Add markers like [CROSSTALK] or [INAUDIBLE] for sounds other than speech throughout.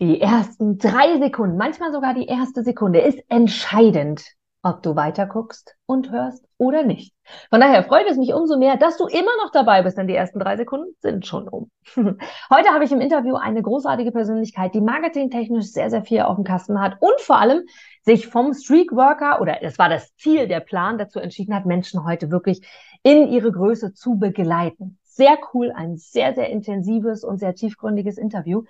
Die ersten drei Sekunden, manchmal sogar die erste Sekunde, ist entscheidend, ob du weiterguckst und hörst oder nicht. Von daher freut es mich umso mehr, dass du immer noch dabei bist, denn die ersten drei Sekunden sind schon um. [LAUGHS] Heute habe ich im Interview eine großartige Persönlichkeit, die marketingtechnisch sehr, sehr viel auf dem Kasten hat und vor allem sich vom Streakworker oder es war das Ziel, der Plan dazu entschieden hat, Menschen heute wirklich in ihre Größe zu begleiten. Sehr cool, ein sehr, sehr intensives und sehr tiefgründiges Interview.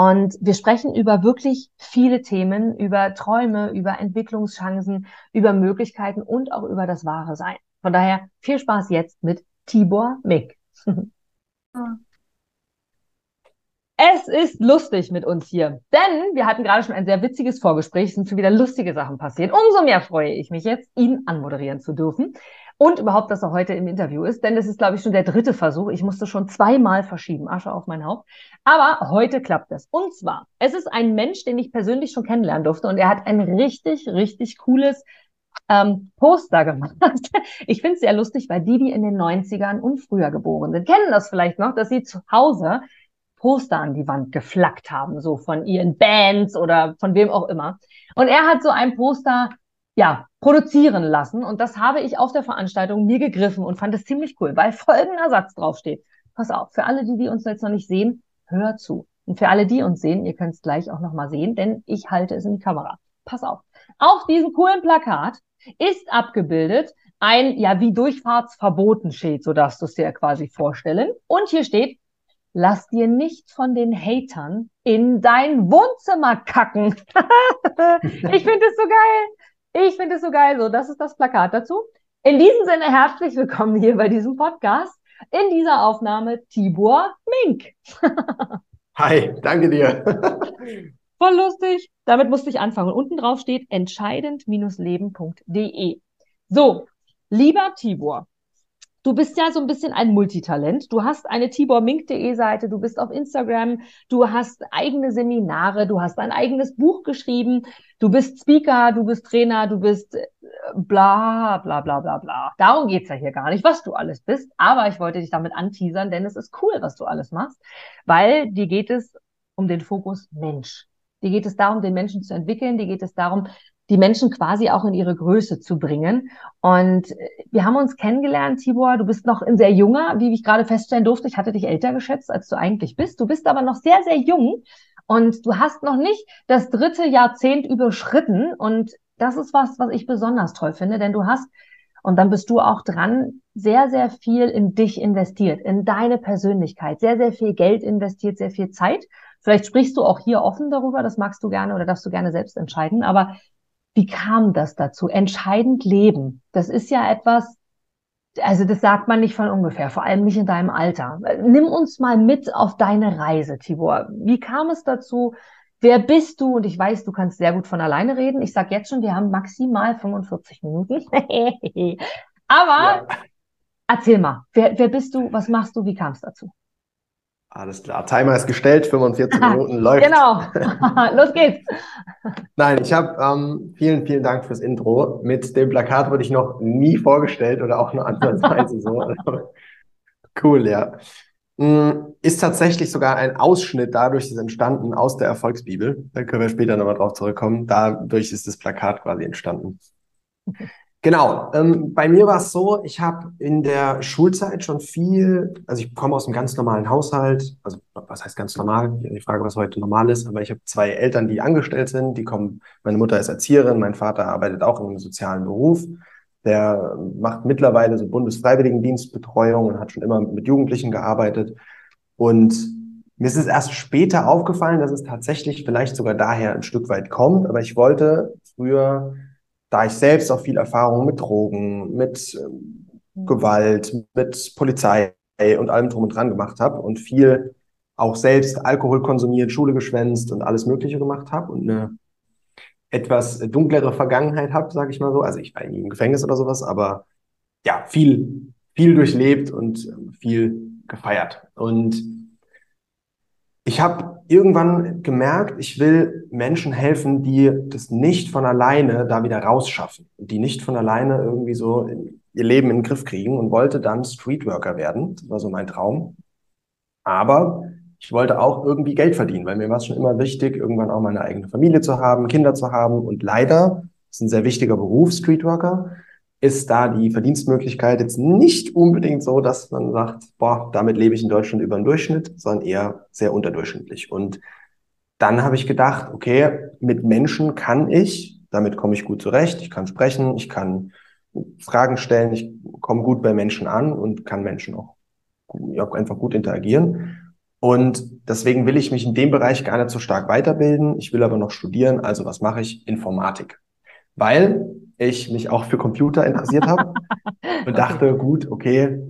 Und wir sprechen über wirklich viele Themen, über Träume, über Entwicklungschancen, über Möglichkeiten und auch über das wahre Sein. Von daher viel Spaß jetzt mit Tibor Mick. [LAUGHS] Es ist lustig mit uns hier, denn wir hatten gerade schon ein sehr witziges Vorgespräch, es sind schon wieder lustige Sachen passiert. Umso mehr freue ich mich jetzt, ihn anmoderieren zu dürfen und überhaupt, dass er heute im Interview ist, denn das ist, glaube ich, schon der dritte Versuch. Ich musste schon zweimal verschieben, Asche auf mein Haupt. Aber heute klappt es. Und zwar, es ist ein Mensch, den ich persönlich schon kennenlernen durfte und er hat ein richtig, richtig cooles ähm, Poster gemacht. [LAUGHS] Ich finde es sehr lustig, weil die, die in den 90ern und früher geboren sind, kennen das vielleicht noch, dass sie zu Hause Poster an die Wand geflackt haben, so von ihren Bands oder von wem auch immer. Und er hat so ein Poster ja, produzieren lassen. Und das habe ich auf der Veranstaltung mir gegriffen und fand es ziemlich cool, weil folgender Satz draufsteht. Pass auf, für alle, die, die uns jetzt noch nicht sehen, hör zu. Und für alle, die uns sehen, ihr könnt es gleich auch nochmal sehen, denn ich halte es in die Kamera. Pass auf. Auf diesem coolen Plakat ist abgebildet ein, ja, wie Durchfahrtsverboten Schild, so darfst du es dir quasi vorstellen. Und hier steht, lass dir nicht von den Hatern in dein Wohnzimmer kacken. [LAUGHS] ich finde es so geil. Ich finde es so geil. So, das ist das Plakat dazu. In diesem Sinne herzlich willkommen hier bei diesem Podcast. In dieser Aufnahme Tibor Mink. [LAUGHS] Hi, danke dir. [LAUGHS] Voll lustig. Damit musste ich anfangen. Unten drauf steht entscheidend-leben.de. So, lieber Tibor, Du bist ja so ein bisschen ein Multitalent. Du hast eine tibormink.de Seite, du bist auf Instagram, du hast eigene Seminare, du hast ein eigenes Buch geschrieben, du bist Speaker, du bist Trainer, du bist äh, bla bla bla bla bla. Darum geht's ja hier gar nicht, was du alles bist. Aber ich wollte dich damit anteasern, denn es ist cool, was du alles machst, weil dir geht es um den Fokus Mensch. Dir geht es darum, den Menschen zu entwickeln. Dir geht es darum, die Menschen quasi auch in ihre Größe zu bringen. Und wir haben uns kennengelernt, Tibor. Du bist noch ein sehr junger, wie ich gerade feststellen durfte. Ich hatte dich älter geschätzt, als du eigentlich bist. Du bist aber noch sehr, sehr jung und du hast noch nicht das dritte Jahrzehnt überschritten. Und das ist was, was ich besonders toll finde, denn du hast und dann bist du auch dran, sehr, sehr viel in dich investiert, in deine Persönlichkeit, sehr, sehr viel Geld investiert, sehr viel Zeit. Vielleicht sprichst du auch hier offen darüber, das magst du gerne oder darfst du gerne selbst entscheiden. Aber wie kam das dazu? Entscheidend leben. Das ist ja etwas, also das sagt man nicht von ungefähr, vor allem nicht in deinem Alter. Nimm uns mal mit auf deine Reise, Tibor. Wie kam es dazu? Wer bist du? Und ich weiß, du kannst sehr gut von alleine reden. Ich sag jetzt schon, wir haben maximal 45 Minuten. [LAUGHS] Aber ja. erzähl mal, wer, wer bist du? Was machst du? Wie kam es dazu? Alles klar, Timer ist gestellt, 45 [LAUGHS] Minuten läuft. Genau, [LAUGHS] los geht's. Nein, ich habe ähm, vielen, vielen Dank fürs Intro. Mit dem Plakat wurde ich noch nie vorgestellt oder auch nur ansatzweise so. [LAUGHS] cool, ja. Mm, ist tatsächlich sogar ein Ausschnitt dadurch ist entstanden aus der Erfolgsbibel. Da können wir später nochmal drauf zurückkommen. Dadurch ist das Plakat quasi entstanden. Genau. Ähm, bei mir war es so, ich habe in der Schulzeit schon viel, also ich komme aus einem ganz normalen Haushalt, also was heißt ganz normal? Die Frage, was heute normal ist, aber ich habe zwei Eltern, die angestellt sind, die kommen, meine Mutter ist Erzieherin, mein Vater arbeitet auch in einem sozialen Beruf. Der macht mittlerweile so Bundesfreiwilligendienstbetreuung und hat schon immer mit Jugendlichen gearbeitet. Und mir ist es erst später aufgefallen, dass es tatsächlich vielleicht sogar daher ein Stück weit kommt, aber ich wollte früher da ich selbst auch viel Erfahrung mit Drogen, mit ähm, Gewalt, mit Polizei und allem drum und dran gemacht habe und viel auch selbst Alkohol konsumiert, Schule geschwänzt und alles Mögliche gemacht habe und eine etwas dunklere Vergangenheit habe, sage ich mal so. Also ich war nie im Gefängnis oder sowas, aber ja, viel, viel durchlebt und ähm, viel gefeiert. Und ich habe irgendwann gemerkt, ich will Menschen helfen, die das nicht von alleine da wieder rausschaffen, die nicht von alleine irgendwie so ihr Leben in den Griff kriegen und wollte dann Streetworker werden. Das war so mein Traum. Aber ich wollte auch irgendwie Geld verdienen, weil mir war es schon immer wichtig, irgendwann auch meine eigene Familie zu haben, Kinder zu haben. Und leider, ist ein sehr wichtiger Beruf, Streetworker, ist da die Verdienstmöglichkeit jetzt nicht unbedingt so, dass man sagt, boah, damit lebe ich in Deutschland über den Durchschnitt, sondern eher sehr unterdurchschnittlich. Und dann habe ich gedacht, okay, mit Menschen kann ich, damit komme ich gut zurecht, ich kann sprechen, ich kann Fragen stellen, ich komme gut bei Menschen an und kann Menschen auch, auch einfach gut interagieren. Und deswegen will ich mich in dem Bereich gar nicht so stark weiterbilden. Ich will aber noch studieren. Also was mache ich? Informatik. Weil ich mich auch für Computer interessiert habe [LAUGHS] und dachte, gut, okay,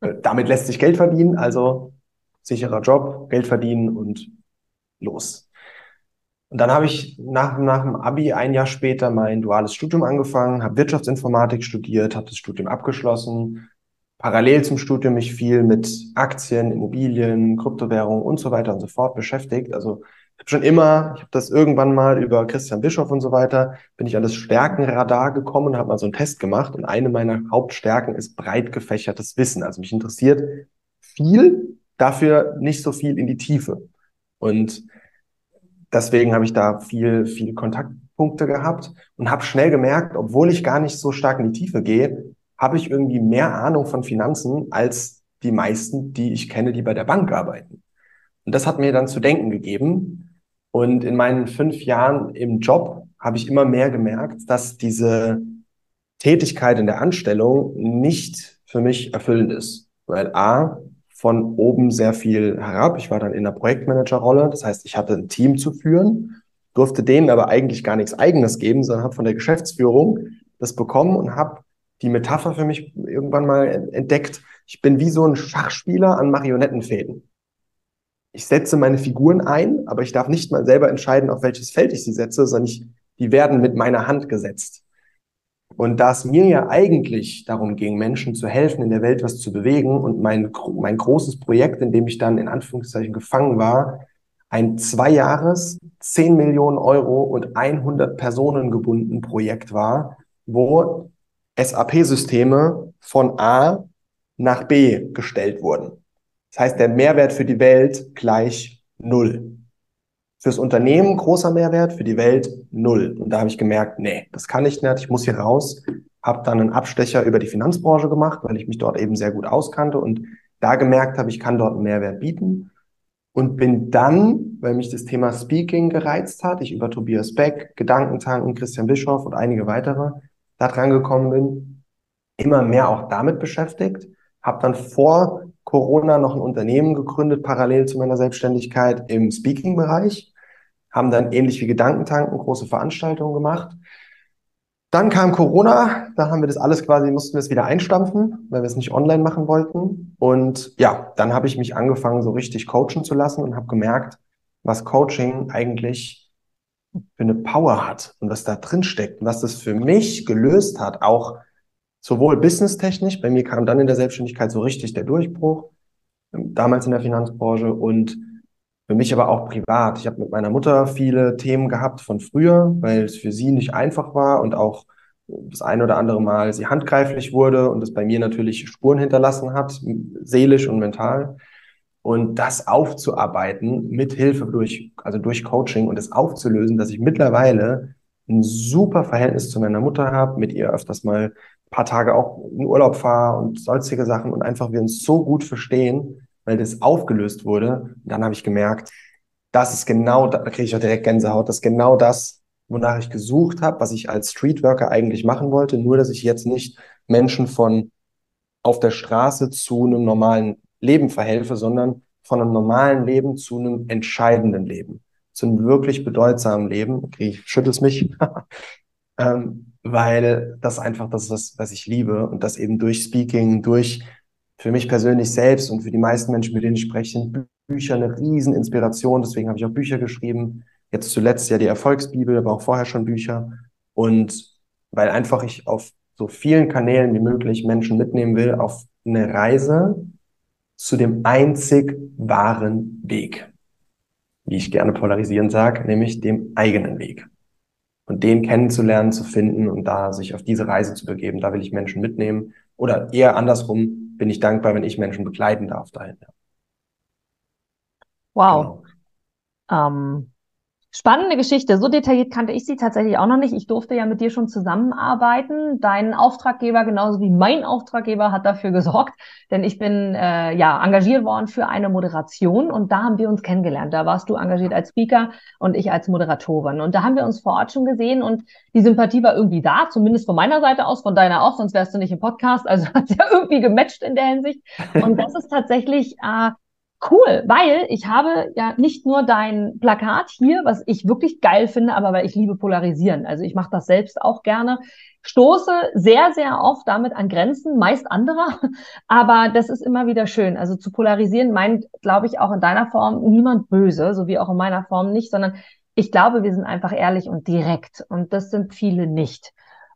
äh, damit lässt sich Geld verdienen. Also sicherer Job, Geld verdienen und los. Und dann habe ich nach, nach dem Abi ein Jahr später mein duales Studium angefangen, habe Wirtschaftsinformatik studiert, habe das Studium abgeschlossen, parallel zum Studium mich viel mit Aktien, Immobilien, Kryptowährungen und so weiter und so fort beschäftigt. Also schon immer, ich habe das irgendwann mal über Christian Bischof und so weiter, bin ich an das Stärkenradar gekommen, habe mal so einen Test gemacht und eine meiner Hauptstärken ist breit gefächertes Wissen. Also mich interessiert viel, dafür nicht so viel in die Tiefe. Und deswegen habe ich da viel, viel Kontaktpunkte gehabt und habe schnell gemerkt, obwohl ich gar nicht so stark in die Tiefe gehe, habe ich irgendwie mehr Ahnung von Finanzen als die meisten, die ich kenne, die bei der Bank arbeiten. Und das hat mir dann zu denken gegeben. Und in meinen fünf Jahren im Job habe ich immer mehr gemerkt, dass diese Tätigkeit in der Anstellung nicht für mich erfüllend ist. Weil A, von oben sehr viel herab. Ich war dann in der Projektmanagerrolle. Das heißt, ich hatte ein Team zu führen, durfte denen aber eigentlich gar nichts Eigenes geben, sondern habe von der Geschäftsführung das bekommen und habe die Metapher für mich irgendwann mal entdeckt. Ich bin wie so ein Schachspieler an Marionettenfäden. Ich setze meine Figuren ein, aber ich darf nicht mal selber entscheiden, auf welches Feld ich sie setze, sondern ich, die werden mit meiner Hand gesetzt. Und da es mir ja eigentlich darum ging, Menschen zu helfen, in der Welt was zu bewegen und mein, mein großes Projekt, in dem ich dann in Anführungszeichen gefangen war, ein zwei Jahres, 10 Millionen Euro und 100 Personen gebunden Projekt war, wo SAP-Systeme von A nach B gestellt wurden. Das heißt, der Mehrwert für die Welt gleich null. Fürs Unternehmen großer Mehrwert, für die Welt null. Und da habe ich gemerkt, nee, das kann ich nicht, ich muss hier raus. Habe dann einen Abstecher über die Finanzbranche gemacht, weil ich mich dort eben sehr gut auskannte und da gemerkt habe, ich kann dort einen Mehrwert bieten. Und bin dann, weil mich das Thema Speaking gereizt hat, ich über Tobias Beck, Gedankentanken, Christian Bischoff und einige weitere, da dran gekommen bin, immer mehr auch damit beschäftigt. Habe dann vor Corona noch ein Unternehmen gegründet, parallel zu meiner Selbstständigkeit im Speaking-Bereich. Haben dann ähnlich wie Gedankentanken große Veranstaltungen gemacht. Dann kam Corona, da haben wir das alles quasi, mussten wir es wieder einstampfen, weil wir es nicht online machen wollten. Und ja, dann habe ich mich angefangen, so richtig coachen zu lassen und habe gemerkt, was Coaching eigentlich für eine Power hat und was da drin steckt und was das für mich gelöst hat, auch sowohl businesstechnisch, bei mir kam dann in der Selbstständigkeit so richtig der Durchbruch, damals in der Finanzbranche und für mich aber auch privat. Ich habe mit meiner Mutter viele Themen gehabt von früher, weil es für sie nicht einfach war und auch das ein oder andere Mal sie handgreiflich wurde und es bei mir natürlich Spuren hinterlassen hat, seelisch und mental. Und das aufzuarbeiten mit Hilfe durch, also durch Coaching und es aufzulösen, dass ich mittlerweile ein super Verhältnis zu meiner Mutter habe, mit ihr öfters mal paar Tage auch in Urlaub fahre und sonstige Sachen und einfach wir uns so gut verstehen, weil das aufgelöst wurde. Und dann habe ich gemerkt, das ist genau, da kriege ich auch direkt Gänsehaut, das ist genau das, wonach ich gesucht habe, was ich als Streetworker eigentlich machen wollte, nur dass ich jetzt nicht Menschen von auf der Straße zu einem normalen Leben verhelfe, sondern von einem normalen Leben zu einem entscheidenden Leben, zu einem wirklich bedeutsamen Leben. Okay, ich schüttel es mich, [LAUGHS] ähm, weil das einfach das ist, was ich liebe und das eben durch Speaking, durch für mich persönlich selbst und für die meisten Menschen, mit denen ich spreche, Bücher eine Rieseninspiration. Deswegen habe ich auch Bücher geschrieben. Jetzt zuletzt ja die Erfolgsbibel, aber auch vorher schon Bücher. Und weil einfach ich auf so vielen Kanälen wie möglich Menschen mitnehmen will auf eine Reise, zu dem einzig wahren Weg. Wie ich gerne polarisierend sage, nämlich dem eigenen Weg. Und den kennenzulernen, zu finden und da sich auf diese Reise zu begeben, da will ich Menschen mitnehmen. Oder eher andersrum bin ich dankbar, wenn ich Menschen begleiten darf dahin. Wow. Genau. Ähm, Spannende Geschichte. So detailliert kannte ich sie tatsächlich auch noch nicht. Ich durfte ja mit dir schon zusammenarbeiten. Dein Auftraggeber, genauso wie mein Auftraggeber, hat dafür gesorgt, denn ich bin äh, ja engagiert worden für eine Moderation und da haben wir uns kennengelernt. Da warst du engagiert als Speaker und ich als Moderatorin. Und da haben wir uns vor Ort schon gesehen und die Sympathie war irgendwie da, zumindest von meiner Seite aus, von deiner auch, sonst wärst du nicht im Podcast. Also [LAUGHS] hat ja irgendwie gematcht in der Hinsicht. Und das ist tatsächlich äh, Cool, weil ich habe ja nicht nur dein Plakat hier, was ich wirklich geil finde, aber weil ich liebe Polarisieren. Also ich mache das selbst auch gerne. Stoße sehr, sehr oft damit an Grenzen, meist anderer, [LAUGHS] aber das ist immer wieder schön. Also zu polarisieren meint, glaube ich, auch in deiner Form niemand böse, so wie auch in meiner Form nicht, sondern ich glaube, wir sind einfach ehrlich und direkt und das sind viele nicht.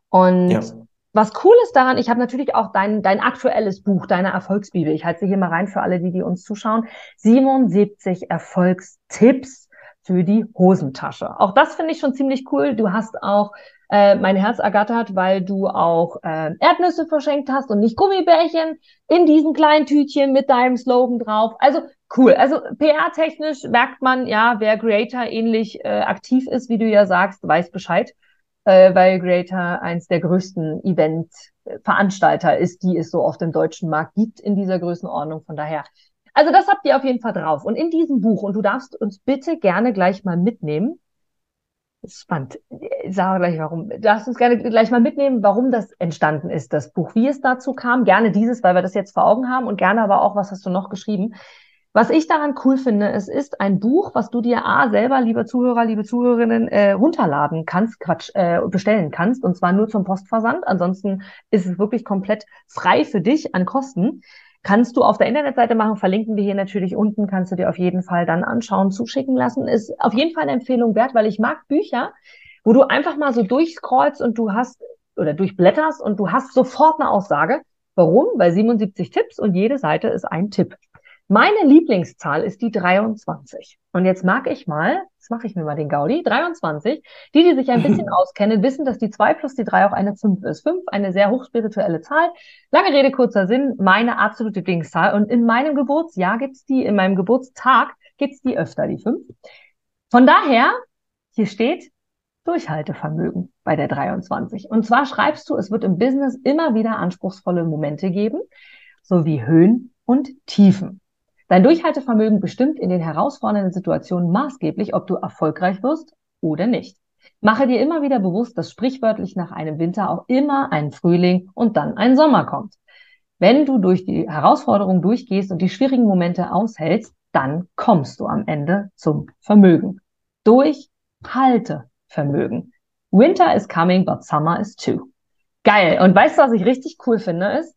Und ja. Was cool ist daran, ich habe natürlich auch dein, dein aktuelles Buch, deine Erfolgsbibel. Ich halte sie hier mal rein für alle, die, die uns zuschauen. 77 Erfolgstipps für die Hosentasche. Auch das finde ich schon ziemlich cool. Du hast auch äh, mein Herz ergattert, weil du auch äh, Erdnüsse verschenkt hast und nicht Gummibärchen in diesem kleinen Tütchen mit deinem Slogan drauf. Also cool. Also PR-technisch merkt man, ja, wer Creator ähnlich äh, aktiv ist, wie du ja sagst, weiß Bescheid äh, weil Greater eins der größten Event-Veranstalter ist, die es so auf dem deutschen Markt gibt in dieser Größenordnung. Von daher, also das habt ihr auf jeden Fall drauf. Und in diesem Buch, und du darfst uns bitte gerne gleich mal mitnehmen, spannend. Ich sage gleich warum. Du darfst uns gerne gleich mal mitnehmen, warum das entstanden ist, das Buch, wie es dazu kam. Gerne dieses, weil wir das jetzt vor Augen haben und gerne aber auch, was hast du noch geschrieben. Was ich daran cool finde, es ist ein Buch, was du dir A selber, liebe Zuhörer, liebe Zuhörerinnen, äh, runterladen kannst, Quatsch, äh, bestellen kannst, und zwar nur zum Postversand. Ansonsten ist es wirklich komplett frei für dich an Kosten. Kannst du auf der Internetseite machen, verlinken wir hier natürlich unten, kannst du dir auf jeden Fall dann anschauen, zuschicken lassen. Ist auf jeden Fall eine Empfehlung wert, weil ich mag Bücher, wo du einfach mal so durchscrollst und du hast oder durchblätterst und du hast sofort eine Aussage. Warum? Weil 77 Tipps und jede Seite ist ein Tipp. Meine Lieblingszahl ist die 23. Und jetzt mag ich mal, jetzt mache ich mir mal den Gaudi, 23. Die, die sich ein bisschen [LAUGHS] auskennen, wissen, dass die 2 plus die 3 auch eine 5 ist. 5, eine sehr hochspirituelle Zahl. Lange Rede, kurzer Sinn, meine absolute Lieblingszahl. Und in meinem Geburtsjahr gibt's die, in meinem Geburtstag gibt's die öfter, die 5. Von daher, hier steht Durchhaltevermögen bei der 23. Und zwar schreibst du, es wird im Business immer wieder anspruchsvolle Momente geben, sowie Höhen und Tiefen. Dein Durchhaltevermögen bestimmt in den herausfordernden Situationen maßgeblich, ob du erfolgreich wirst oder nicht. Mache dir immer wieder bewusst, dass sprichwörtlich nach einem Winter auch immer ein Frühling und dann ein Sommer kommt. Wenn du durch die Herausforderungen durchgehst und die schwierigen Momente aushältst, dann kommst du am Ende zum Vermögen. Durchhaltevermögen. Winter is coming, but summer is too. Geil. Und weißt du, was ich richtig cool finde, ist,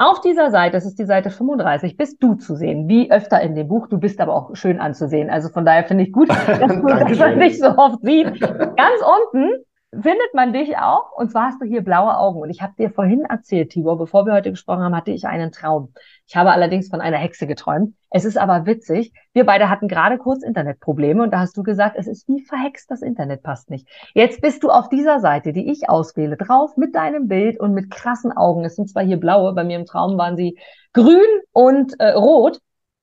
auf dieser Seite, das ist die Seite 35, bist du zu sehen, wie öfter in dem Buch. Du bist aber auch schön anzusehen. Also von daher finde ich gut, [LAUGHS] dass, man dich so oft sieht. Ganz unten findet man dich auch. Und zwar hast du hier blaue Augen. Und ich habe dir vorhin erzählt, Tibor, bevor wir heute gesprochen haben, hatte ich einen Traum. Ich habe allerdings von einer Hexe geträumt. Es ist aber witzig. Wir beide hatten gerade kurz Internetprobleme und da hast du gesagt, es ist wie verhext, das Internet passt nicht. Jetzt bist du auf dieser Seite, die ich auswähle, drauf mit deinem Bild und mit krassen Augen. Es sind zwar hier blaue, bei mir im Traum waren sie grün und äh, rot.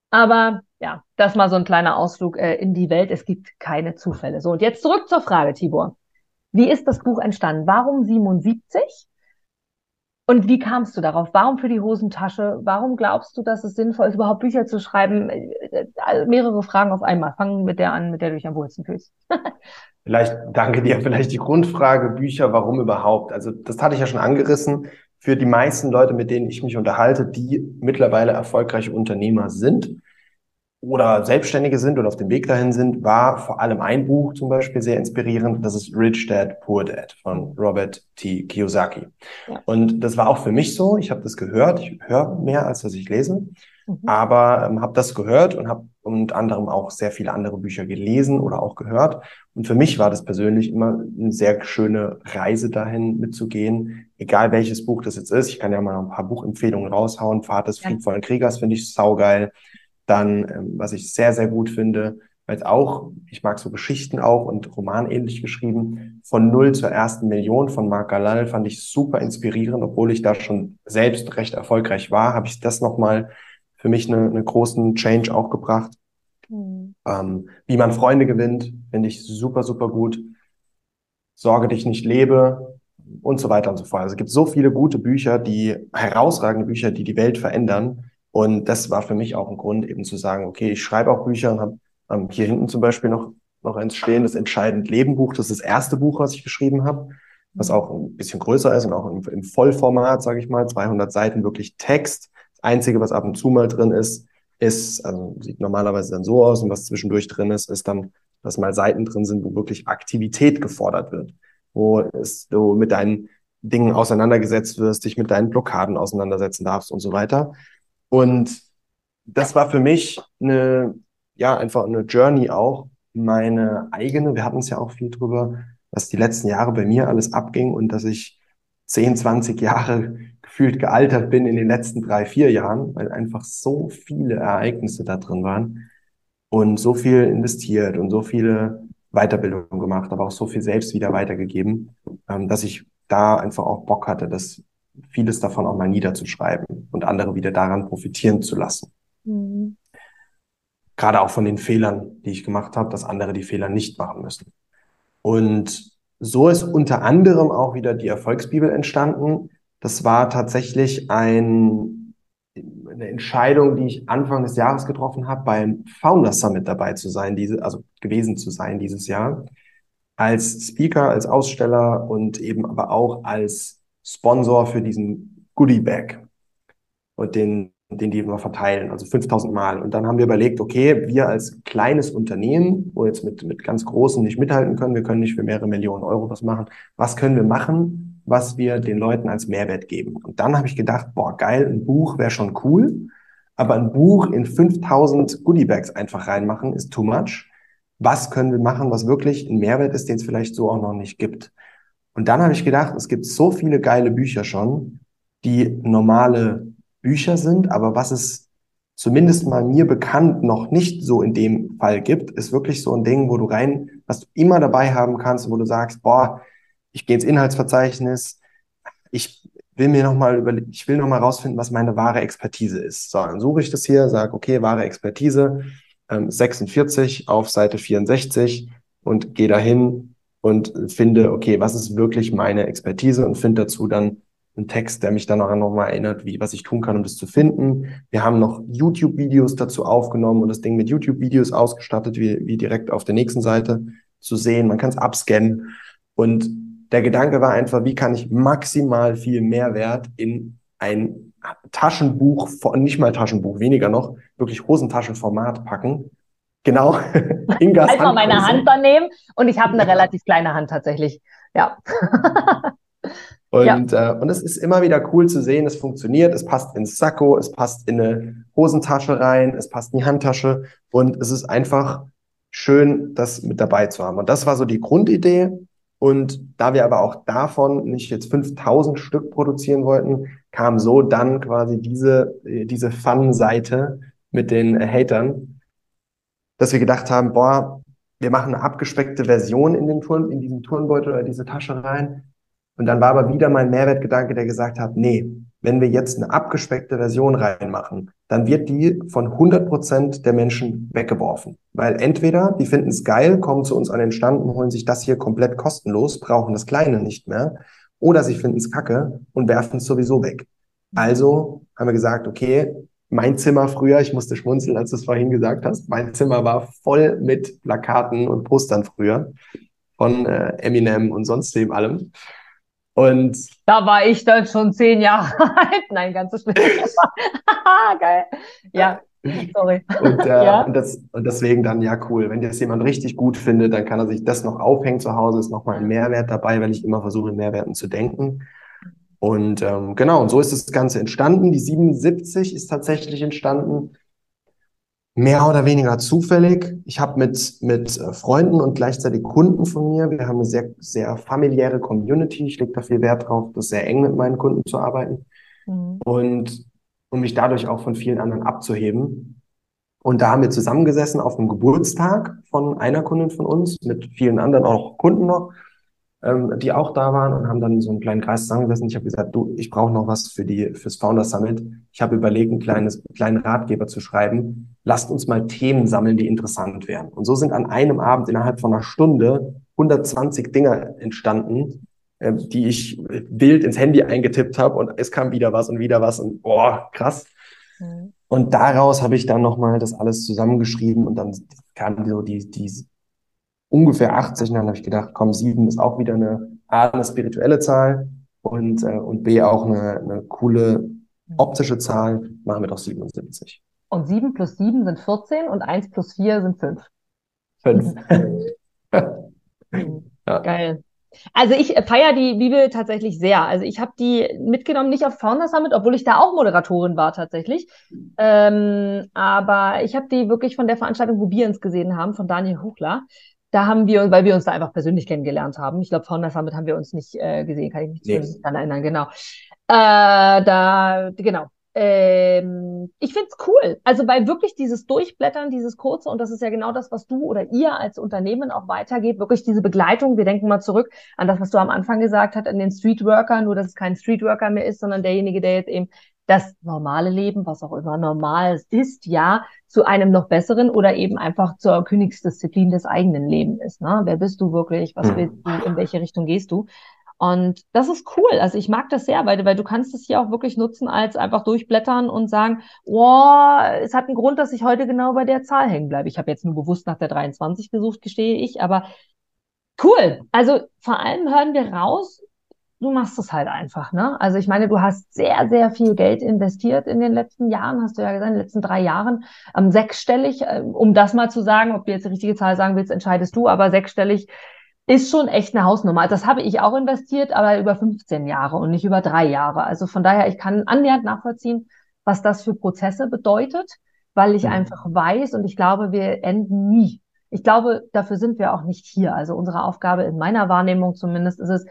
Aber ja, das mal so ein kleiner Ausflug äh, in die Welt. Es gibt keine Zufälle. So, und jetzt zurück zur Frage, Tibor. Wie ist das Buch entstanden? Warum 77? Und wie kamst du darauf? Warum für die Hosentasche? Warum glaubst du, dass es sinnvoll ist, überhaupt Bücher zu schreiben? Äh, mehrere Fragen auf einmal. Fangen mit der an, mit der du dich am wohlsten fühlst. [LAUGHS] vielleicht, danke dir, vielleicht die Grundfrage, Bücher, warum überhaupt? Also, das hatte ich ja schon angerissen. Für die meisten Leute, mit denen ich mich unterhalte, die mittlerweile erfolgreiche Unternehmer sind, oder Selbstständige sind oder auf dem Weg dahin sind, war vor allem ein Buch zum Beispiel sehr inspirierend. Das ist Rich Dad, Poor Dad von Robert T. Kiyosaki. Ja. Und das war auch für mich so. Ich habe das gehört. Ich höre mehr, als dass ich lese. Mhm. Aber ähm, habe das gehört und habe unter anderem auch sehr viele andere Bücher gelesen oder auch gehört. Und für mich war das persönlich immer eine sehr schöne Reise dahin mitzugehen, egal welches Buch das jetzt ist. Ich kann ja mal ein paar Buchempfehlungen raushauen. Pfad des ja. friedvollen Kriegers finde ich saugeil. Dann, ähm, was ich sehr, sehr gut finde, weil auch, ich mag so Geschichten auch und romanähnlich geschrieben, von Null zur ersten Million von Marc Galal fand ich super inspirierend, obwohl ich da schon selbst recht erfolgreich war, habe ich das nochmal für mich einen eine großen Change auch gebracht. Mhm. Ähm, wie man Freunde gewinnt, finde ich super, super gut. Sorge dich nicht lebe und so weiter und so fort. Also es gibt so viele gute Bücher, die herausragende Bücher, die die Welt verändern. Und das war für mich auch ein Grund, eben zu sagen, okay, ich schreibe auch Bücher und habe ähm, hier hinten zum Beispiel noch, noch eins stehen, das Entscheidend Leben Buch. Das ist das erste Buch, was ich geschrieben habe, was auch ein bisschen größer ist und auch im, im Vollformat, sage ich mal, 200 Seiten wirklich Text. Das Einzige, was ab und zu mal drin ist, ist, also sieht normalerweise dann so aus und was zwischendurch drin ist, ist dann, dass mal Seiten drin sind, wo wirklich Aktivität gefordert wird, wo es, du mit deinen Dingen auseinandergesetzt wirst, dich mit deinen Blockaden auseinandersetzen darfst und so weiter. Und das war für mich eine, ja, einfach eine Journey auch, meine eigene. Wir hatten es ja auch viel drüber, was die letzten Jahre bei mir alles abging und dass ich 10, 20 Jahre [LAUGHS] gefühlt gealtert bin in den letzten drei, vier Jahren, weil einfach so viele Ereignisse da drin waren und so viel investiert und so viele Weiterbildungen gemacht, aber auch so viel selbst wieder weitergegeben, ähm, dass ich da einfach auch Bock hatte, das vieles davon auch mal niederzuschreiben und andere wieder daran profitieren zu lassen. Mhm. Gerade auch von den Fehlern, die ich gemacht habe, dass andere die Fehler nicht machen müssen. Und so ist unter anderem auch wieder die Erfolgsbibel entstanden. Das war tatsächlich ein, eine Entscheidung, die ich Anfang des Jahres getroffen habe, beim Founder Summit dabei zu sein, diese, also gewesen zu sein dieses Jahr. Als Speaker, als Aussteller und eben aber auch als Sponsor für diesen Goodie Bag und den, den die wir verteilen, also 5000 Mal. Und dann haben wir überlegt, okay, wir als kleines Unternehmen, wo jetzt mit, mit ganz Großen nicht mithalten können, wir können nicht für mehrere Millionen Euro was machen, was können wir machen, was wir den Leuten als Mehrwert geben? Und dann habe ich gedacht, boah, geil, ein Buch wäre schon cool, aber ein Buch in 5000 Goodie Bags einfach reinmachen ist too much. Was können wir machen, was wirklich ein Mehrwert ist, den es vielleicht so auch noch nicht gibt? Und dann habe ich gedacht, es gibt so viele geile Bücher schon, die normale Bücher sind, aber was es zumindest mal mir bekannt noch nicht so in dem Fall gibt, ist wirklich so ein Ding, wo du rein, was du immer dabei haben kannst, wo du sagst, boah, ich gehe ins Inhaltsverzeichnis, ich will mir noch mal über, ich will noch mal rausfinden, was meine wahre Expertise ist. So, dann suche ich das hier, sage, okay, wahre Expertise, ähm, 46 auf Seite 64 und gehe dahin und finde, okay, was ist wirklich meine Expertise und finde dazu dann einen Text, der mich dann auch nochmal erinnert, wie, was ich tun kann, um das zu finden. Wir haben noch YouTube-Videos dazu aufgenommen und das Ding mit YouTube-Videos ausgestattet, wie, wie direkt auf der nächsten Seite zu sehen. Man kann es abscannen. Und der Gedanke war einfach, wie kann ich maximal viel Mehrwert in ein Taschenbuch, nicht mal Taschenbuch, weniger noch, wirklich Hosentaschenformat packen, Genau. [LAUGHS] Ingas Einfach meine Hand dann nehmen und ich habe eine relativ kleine Hand tatsächlich. Ja. [LAUGHS] und, ja. Äh, und es ist immer wieder cool zu sehen, es funktioniert, es passt ins Sakko, es passt in eine Hosentasche rein, es passt in die Handtasche und es ist einfach schön, das mit dabei zu haben. Und das war so die Grundidee. Und da wir aber auch davon nicht jetzt 5000 Stück produzieren wollten, kam so dann quasi diese, diese Fun-Seite mit den Hatern, dass wir gedacht haben, boah, wir machen eine abgespeckte Version in den Turn, in diesen Turnbeutel oder diese Tasche rein. Und dann war aber wieder mein Mehrwertgedanke, der gesagt hat, nee, wenn wir jetzt eine abgespeckte Version reinmachen, dann wird die von 100 Prozent der Menschen weggeworfen. Weil entweder die finden es geil, kommen zu uns an den Stand und holen sich das hier komplett kostenlos, brauchen das Kleine nicht mehr, oder sie finden es kacke und werfen es sowieso weg. Also haben wir gesagt, okay, mein Zimmer früher, ich musste schmunzeln, als du es vorhin gesagt hast, mein Zimmer war voll mit Plakaten und Postern früher von äh, Eminem und sonst dem allem. Und da war ich dann schon zehn Jahre [LAUGHS] alt. Nein, ganz so schlimm. [LAUGHS] Geil. Ja, sorry. Und, äh, ja? Und, das, und deswegen dann, ja, cool. Wenn das jemand richtig gut findet, dann kann er sich das noch aufhängen zu Hause, ist nochmal ein Mehrwert dabei, weil ich immer versuche, in Mehrwerten zu denken. Und ähm, genau, und so ist das Ganze entstanden. Die 77 ist tatsächlich entstanden, mehr oder weniger zufällig. Ich habe mit, mit äh, Freunden und gleichzeitig Kunden von mir, wir haben eine sehr, sehr familiäre Community. Ich lege da viel Wert drauf, das sehr eng mit meinen Kunden zu arbeiten. Mhm. Und um mich dadurch auch von vielen anderen abzuheben. Und da haben wir zusammengesessen auf einem Geburtstag von einer Kundin von uns, mit vielen anderen auch Kunden noch ähm, die auch da waren und haben dann so einen kleinen Kreis zusammengesessen. Ich habe gesagt, du, ich brauche noch was für die fürs Founder Summit. Ich habe überlegt, einen kleines, kleinen Ratgeber zu schreiben. Lasst uns mal Themen sammeln, die interessant wären. Und so sind an einem Abend innerhalb von einer Stunde 120 Dinger entstanden, äh, die ich wild ins Handy eingetippt habe und es kam wieder was und wieder was und boah, krass. Mhm. Und daraus habe ich dann nochmal das alles zusammengeschrieben und dann kam so die, die ungefähr 80 und dann habe ich gedacht, komm, sieben ist auch wieder eine A, eine spirituelle Zahl und, äh, und B, auch eine, eine coole optische Zahl, machen wir doch 77. Und 7 plus 7 sind 14 und 1 plus 4 sind 5. 5. [LAUGHS] ja. Geil. Also ich feiere die Bibel tatsächlich sehr. Also ich habe die mitgenommen, nicht auf Founders Summit, obwohl ich da auch Moderatorin war tatsächlich. Ähm, aber ich habe die wirklich von der Veranstaltung, wo wir uns gesehen haben, von Daniel Huchler. Da haben wir, weil wir uns da einfach persönlich kennengelernt haben. Ich glaube, Founders Summit haben wir uns nicht äh, gesehen, kann ich mich nee. daran erinnern, genau. Äh, da, genau, ähm, ich find's cool. Also weil wirklich dieses Durchblättern, dieses kurze, und das ist ja genau das, was du oder ihr als Unternehmen auch weitergeht, wirklich diese Begleitung. Wir denken mal zurück an das, was du am Anfang gesagt hast, an den Streetworker, nur dass es kein Streetworker mehr ist, sondern derjenige, der jetzt eben das normale Leben, was auch immer normal ist, ja, zu einem noch besseren oder eben einfach zur Königsdisziplin des eigenen Lebens ist. Ne? Wer bist du wirklich? Was hm. willst du? In welche Richtung gehst du? Und das ist cool. Also ich mag das sehr, weil, weil du kannst es hier auch wirklich nutzen als einfach durchblättern und sagen, oh, es hat einen Grund, dass ich heute genau bei der Zahl hängen bleibe. Ich habe jetzt nur bewusst nach der 23 gesucht, gestehe ich, aber cool. Also vor allem hören wir raus, du machst es halt einfach, ne? Also ich meine, du hast sehr, sehr viel Geld investiert in den letzten Jahren, hast du ja gesagt, in den letzten drei Jahren, ähm, sechsstellig, äh, um das mal zu sagen, ob du jetzt die richtige Zahl sagen willst, entscheidest du, aber sechsstellig ist schon echt eine Hausnummer. Das habe ich auch investiert, aber über 15 Jahre und nicht über drei Jahre. Also von daher, ich kann annähernd nachvollziehen, was das für Prozesse bedeutet, weil ich mhm. einfach weiß und ich glaube, wir enden nie. Ich glaube, dafür sind wir auch nicht hier. Also unsere Aufgabe in meiner Wahrnehmung zumindest ist es,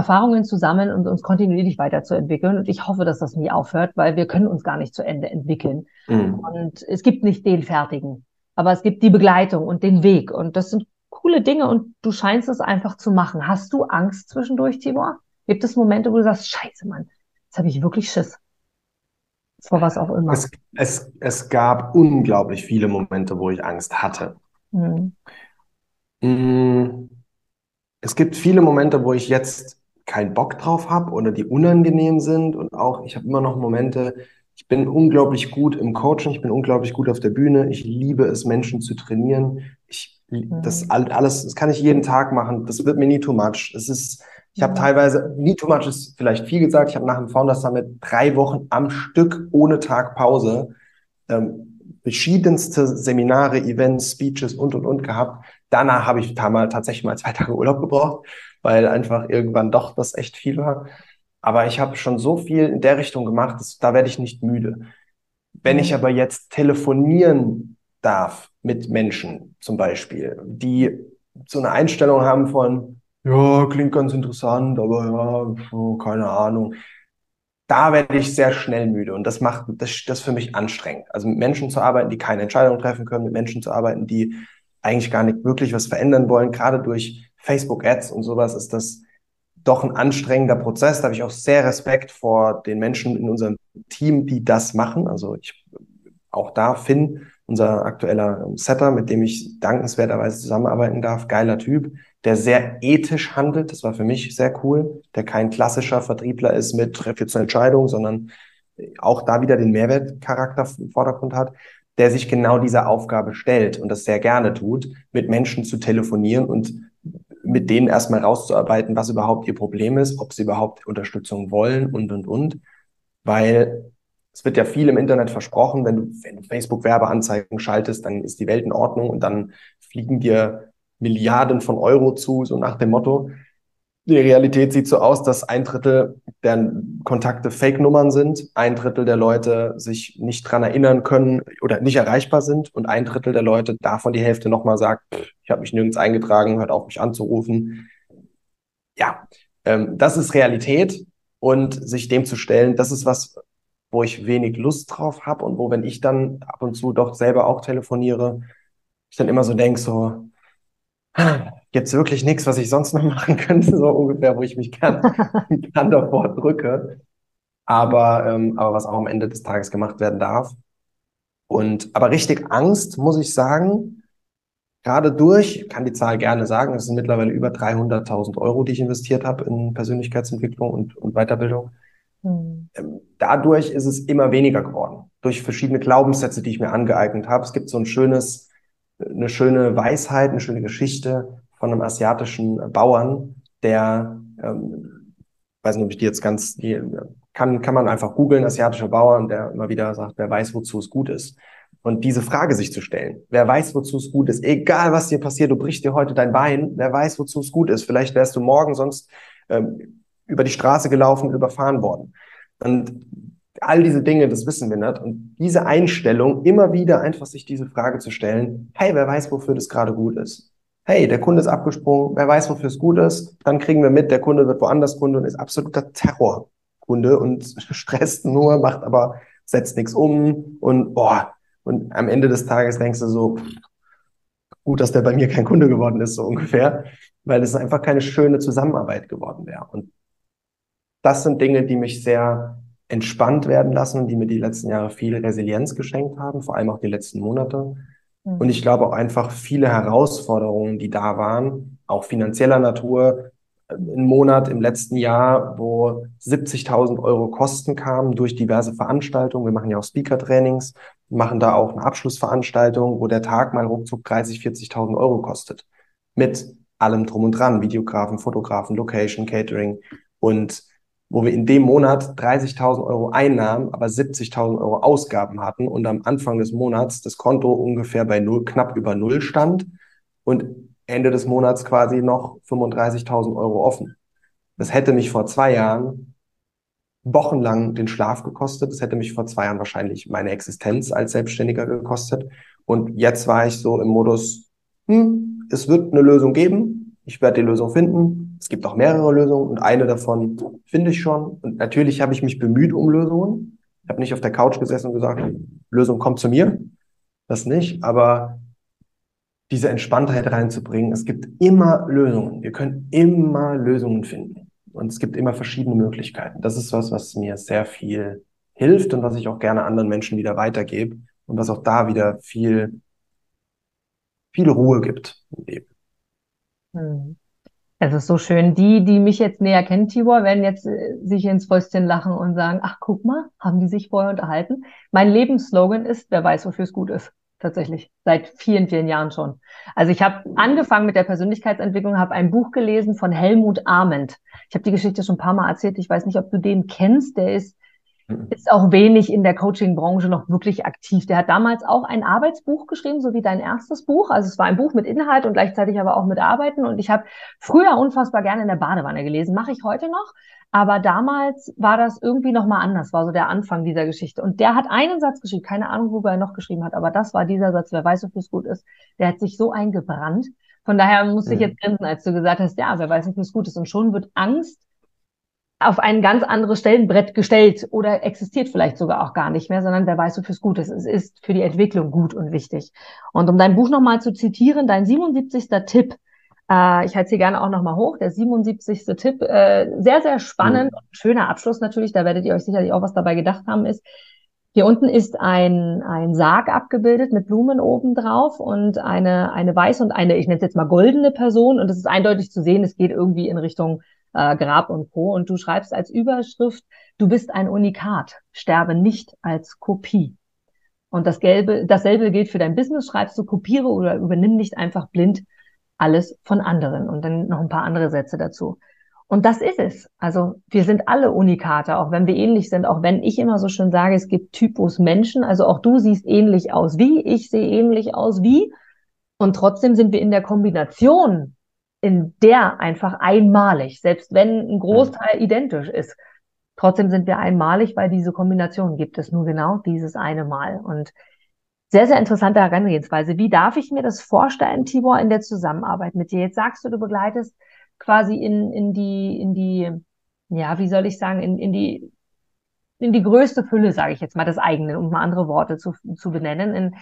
Erfahrungen zu sammeln und uns kontinuierlich weiterzuentwickeln. Und ich hoffe, dass das nie aufhört, weil wir können uns gar nicht zu Ende entwickeln. Mhm. Und es gibt nicht den Fertigen, aber es gibt die Begleitung und den Weg. Und das sind coole Dinge und du scheinst es einfach zu machen. Hast du Angst zwischendurch, Tibor? Gibt es Momente, wo du sagst, scheiße, Mann, jetzt habe ich wirklich Schiss. Vor was auch immer. Es, es, es gab unglaublich viele Momente, wo ich Angst hatte. Hm. Es gibt viele Momente, wo ich jetzt keinen Bock drauf habe oder die unangenehm sind. Und auch, ich habe immer noch Momente, ich bin unglaublich gut im Coaching, ich bin unglaublich gut auf der Bühne. Ich liebe es, Menschen zu trainieren. Ich das mhm. alles, das kann ich jeden Tag machen. Das wird mir nie too much. Es ist, ich habe mhm. teilweise, nie too much ist vielleicht viel gesagt. Ich habe nach dem Founders Summit drei Wochen am Stück ohne Tag Pause ähm, verschiedenste Seminare, Events, Speeches und und und gehabt. Danach habe ich tatsächlich mal zwei [LAUGHS] Tage Urlaub gebraucht, weil einfach irgendwann doch das echt viel war. Aber ich habe schon so viel in der Richtung gemacht, dass, da werde ich nicht müde. Wenn ich mhm. aber jetzt telefonieren darf mit Menschen zum Beispiel, die so eine Einstellung haben von, ja, klingt ganz interessant, aber ja, oh, keine Ahnung. Da werde ich sehr schnell müde und das macht das, das für mich anstrengend. Also mit Menschen zu arbeiten, die keine Entscheidung treffen können, mit Menschen zu arbeiten, die eigentlich gar nicht wirklich was verändern wollen, gerade durch Facebook Ads und sowas ist das doch ein anstrengender Prozess. Da habe ich auch sehr Respekt vor den Menschen in unserem Team, die das machen. Also ich auch da Finn unser aktueller Setter, mit dem ich dankenswerterweise zusammenarbeiten darf. Geiler Typ, der sehr ethisch handelt. Das war für mich sehr cool. Der kein klassischer Vertriebler ist mit Treffe zur Entscheidung, sondern auch da wieder den Mehrwertcharakter im Vordergrund hat, der sich genau dieser Aufgabe stellt und das sehr gerne tut, mit Menschen zu telefonieren und mit denen erstmal rauszuarbeiten, was überhaupt ihr Problem ist, ob sie überhaupt Unterstützung wollen und, und, und. Weil es wird ja viel im Internet versprochen, wenn du, wenn du Facebook-Werbeanzeigen schaltest, dann ist die Welt in Ordnung und dann fliegen dir Milliarden von Euro zu, so nach dem Motto. Die Realität sieht so aus, dass ein Drittel der Kontakte Fake-Nummern sind, ein Drittel der Leute sich nicht dran erinnern können oder nicht erreichbar sind und ein Drittel der Leute davon die Hälfte nochmal sagt, ich habe mich nirgends eingetragen, hört auf mich anzurufen. Ja, ähm, das ist Realität und sich dem zu stellen, das ist was, wo ich wenig Lust drauf habe und wo, wenn ich dann ab und zu doch selber auch telefoniere, ich dann immer so denke, so, gibt es wirklich nichts, was ich sonst noch [LAUGHS] machen könnte, so ungefähr, wo ich mich gern, [LAUGHS] gern davor drücke. Aber, ähm, aber was auch am Ende des Tages gemacht werden darf. Und aber richtig Angst, muss ich sagen, gerade durch, kann die Zahl gerne sagen, es sind mittlerweile über 300.000 Euro, die ich investiert habe in Persönlichkeitsentwicklung und, und Weiterbildung. Mhm. Dadurch ist es immer weniger geworden. Durch verschiedene Glaubenssätze, die ich mir angeeignet habe. Es gibt so ein schönes, eine schöne Weisheit, eine schöne Geschichte von einem asiatischen Bauern, der, ähm, weiß nicht, ob ich die jetzt ganz, die, kann, kann man einfach googeln, asiatischer Bauer, der immer wieder sagt, wer weiß, wozu es gut ist. Und diese Frage sich zu stellen, wer weiß, wozu es gut ist, egal was dir passiert, du brichst dir heute dein Bein, wer weiß, wozu es gut ist. Vielleicht wärst du morgen sonst ähm, über die Straße gelaufen und überfahren worden. Und all diese Dinge, das wissen wir nicht. Und diese Einstellung, immer wieder einfach sich diese Frage zu stellen, hey, wer weiß, wofür das gerade gut ist. Hey, der Kunde ist abgesprungen, wer weiß, wofür es gut ist. Dann kriegen wir mit, der Kunde wird woanders Kunde und ist absoluter Terrorkunde und [LAUGHS] stresst nur, macht aber, setzt nichts um und boah, und am Ende des Tages denkst du so, gut, dass der bei mir kein Kunde geworden ist, so ungefähr, weil es einfach keine schöne Zusammenarbeit geworden wäre. Und das sind Dinge, die mich sehr entspannt werden lassen die mir die letzten Jahre viel Resilienz geschenkt haben, vor allem auch die letzten Monate. Und ich glaube auch einfach viele Herausforderungen, die da waren, auch finanzieller Natur, ein Monat im letzten Jahr, wo 70.000 Euro Kosten kamen durch diverse Veranstaltungen. Wir machen ja auch Speaker-Trainings, machen da auch eine Abschlussveranstaltung, wo der Tag mal ruckzuck 30, 40.000 Euro kostet. Mit allem drum und dran, Videografen, Fotografen, Location, Catering und wo wir in dem Monat 30.000 Euro Einnahmen, aber 70.000 Euro Ausgaben hatten und am Anfang des Monats das Konto ungefähr bei null, knapp über null stand und Ende des Monats quasi noch 35.000 Euro offen. Das hätte mich vor zwei Jahren wochenlang den Schlaf gekostet. Das hätte mich vor zwei Jahren wahrscheinlich meine Existenz als Selbstständiger gekostet. Und jetzt war ich so im Modus, hm, es wird eine Lösung geben. Ich werde die Lösung finden. Es gibt auch mehrere Lösungen und eine davon finde ich schon. Und natürlich habe ich mich bemüht um Lösungen. Ich habe nicht auf der Couch gesessen und gesagt, Lösung kommt zu mir. Das nicht. Aber diese Entspanntheit reinzubringen. Es gibt immer Lösungen. Wir können immer Lösungen finden. Und es gibt immer verschiedene Möglichkeiten. Das ist was, was mir sehr viel hilft und was ich auch gerne anderen Menschen wieder weitergebe und was auch da wieder viel, viel Ruhe gibt im Leben. Hm. Es ist so schön. Die, die mich jetzt näher kennen, Tibor, werden jetzt äh, sich ins Fäustchen lachen und sagen, ach, guck mal, haben die sich vorher unterhalten? Mein Lebensslogan ist, wer weiß, wofür es gut ist tatsächlich seit vielen, vielen Jahren schon. Also ich habe angefangen mit der Persönlichkeitsentwicklung, habe ein Buch gelesen von Helmut Arment. Ich habe die Geschichte schon ein paar Mal erzählt. Ich weiß nicht, ob du den kennst. Der ist. Ist auch wenig in der Coaching-Branche noch wirklich aktiv. Der hat damals auch ein Arbeitsbuch geschrieben, so wie dein erstes Buch. Also es war ein Buch mit Inhalt und gleichzeitig aber auch mit Arbeiten. Und ich habe früher unfassbar gerne in der Badewanne gelesen. Mache ich heute noch. Aber damals war das irgendwie nochmal anders, war so der Anfang dieser Geschichte. Und der hat einen Satz geschrieben, keine Ahnung, worüber er noch geschrieben hat, aber das war dieser Satz, wer weiß, ob es gut ist. Der hat sich so eingebrannt. Von daher musste ich jetzt grinsen, als du gesagt hast, ja, wer weiß, ob es gut ist. Und schon wird Angst auf ein ganz anderes Stellenbrett gestellt oder existiert vielleicht sogar auch gar nicht mehr, sondern wer weiß, wofür es gut ist. Es ist für die Entwicklung gut und wichtig. Und um dein Buch nochmal zu zitieren, dein 77. Tipp, äh, ich halte sie gerne auch nochmal hoch. Der 77. Tipp, äh, sehr, sehr spannend. Mhm. Schöner Abschluss natürlich. Da werdet ihr euch sicherlich auch was dabei gedacht haben, ist, hier unten ist ein, ein Sarg abgebildet mit Blumen oben drauf und eine, eine weiße und eine, ich nenne es jetzt mal goldene Person. Und es ist eindeutig zu sehen, es geht irgendwie in Richtung äh, Grab und Co. Und du schreibst als Überschrift, du bist ein Unikat, sterbe nicht als Kopie. Und das Gelbe, dasselbe gilt für dein Business. Schreibst du, kopiere oder übernimm nicht einfach blind alles von anderen und dann noch ein paar andere Sätze dazu. Und das ist es. Also wir sind alle Unikate, auch wenn wir ähnlich sind, auch wenn ich immer so schön sage, es gibt Typus Menschen, also auch du siehst ähnlich aus wie, ich sehe ähnlich aus wie. Und trotzdem sind wir in der Kombination, in der einfach einmalig, selbst wenn ein Großteil mhm. identisch ist. Trotzdem sind wir einmalig, weil diese Kombination gibt es nur genau dieses eine Mal. Und sehr, sehr interessante Herangehensweise. Wie darf ich mir das vorstellen, Tibor, in der Zusammenarbeit mit dir? Jetzt sagst du, du begleitest quasi in, in die, in die, ja, wie soll ich sagen, in, in die, in die größte Fülle, sage ich jetzt mal, des eigenen, um mal andere Worte zu, zu benennen, in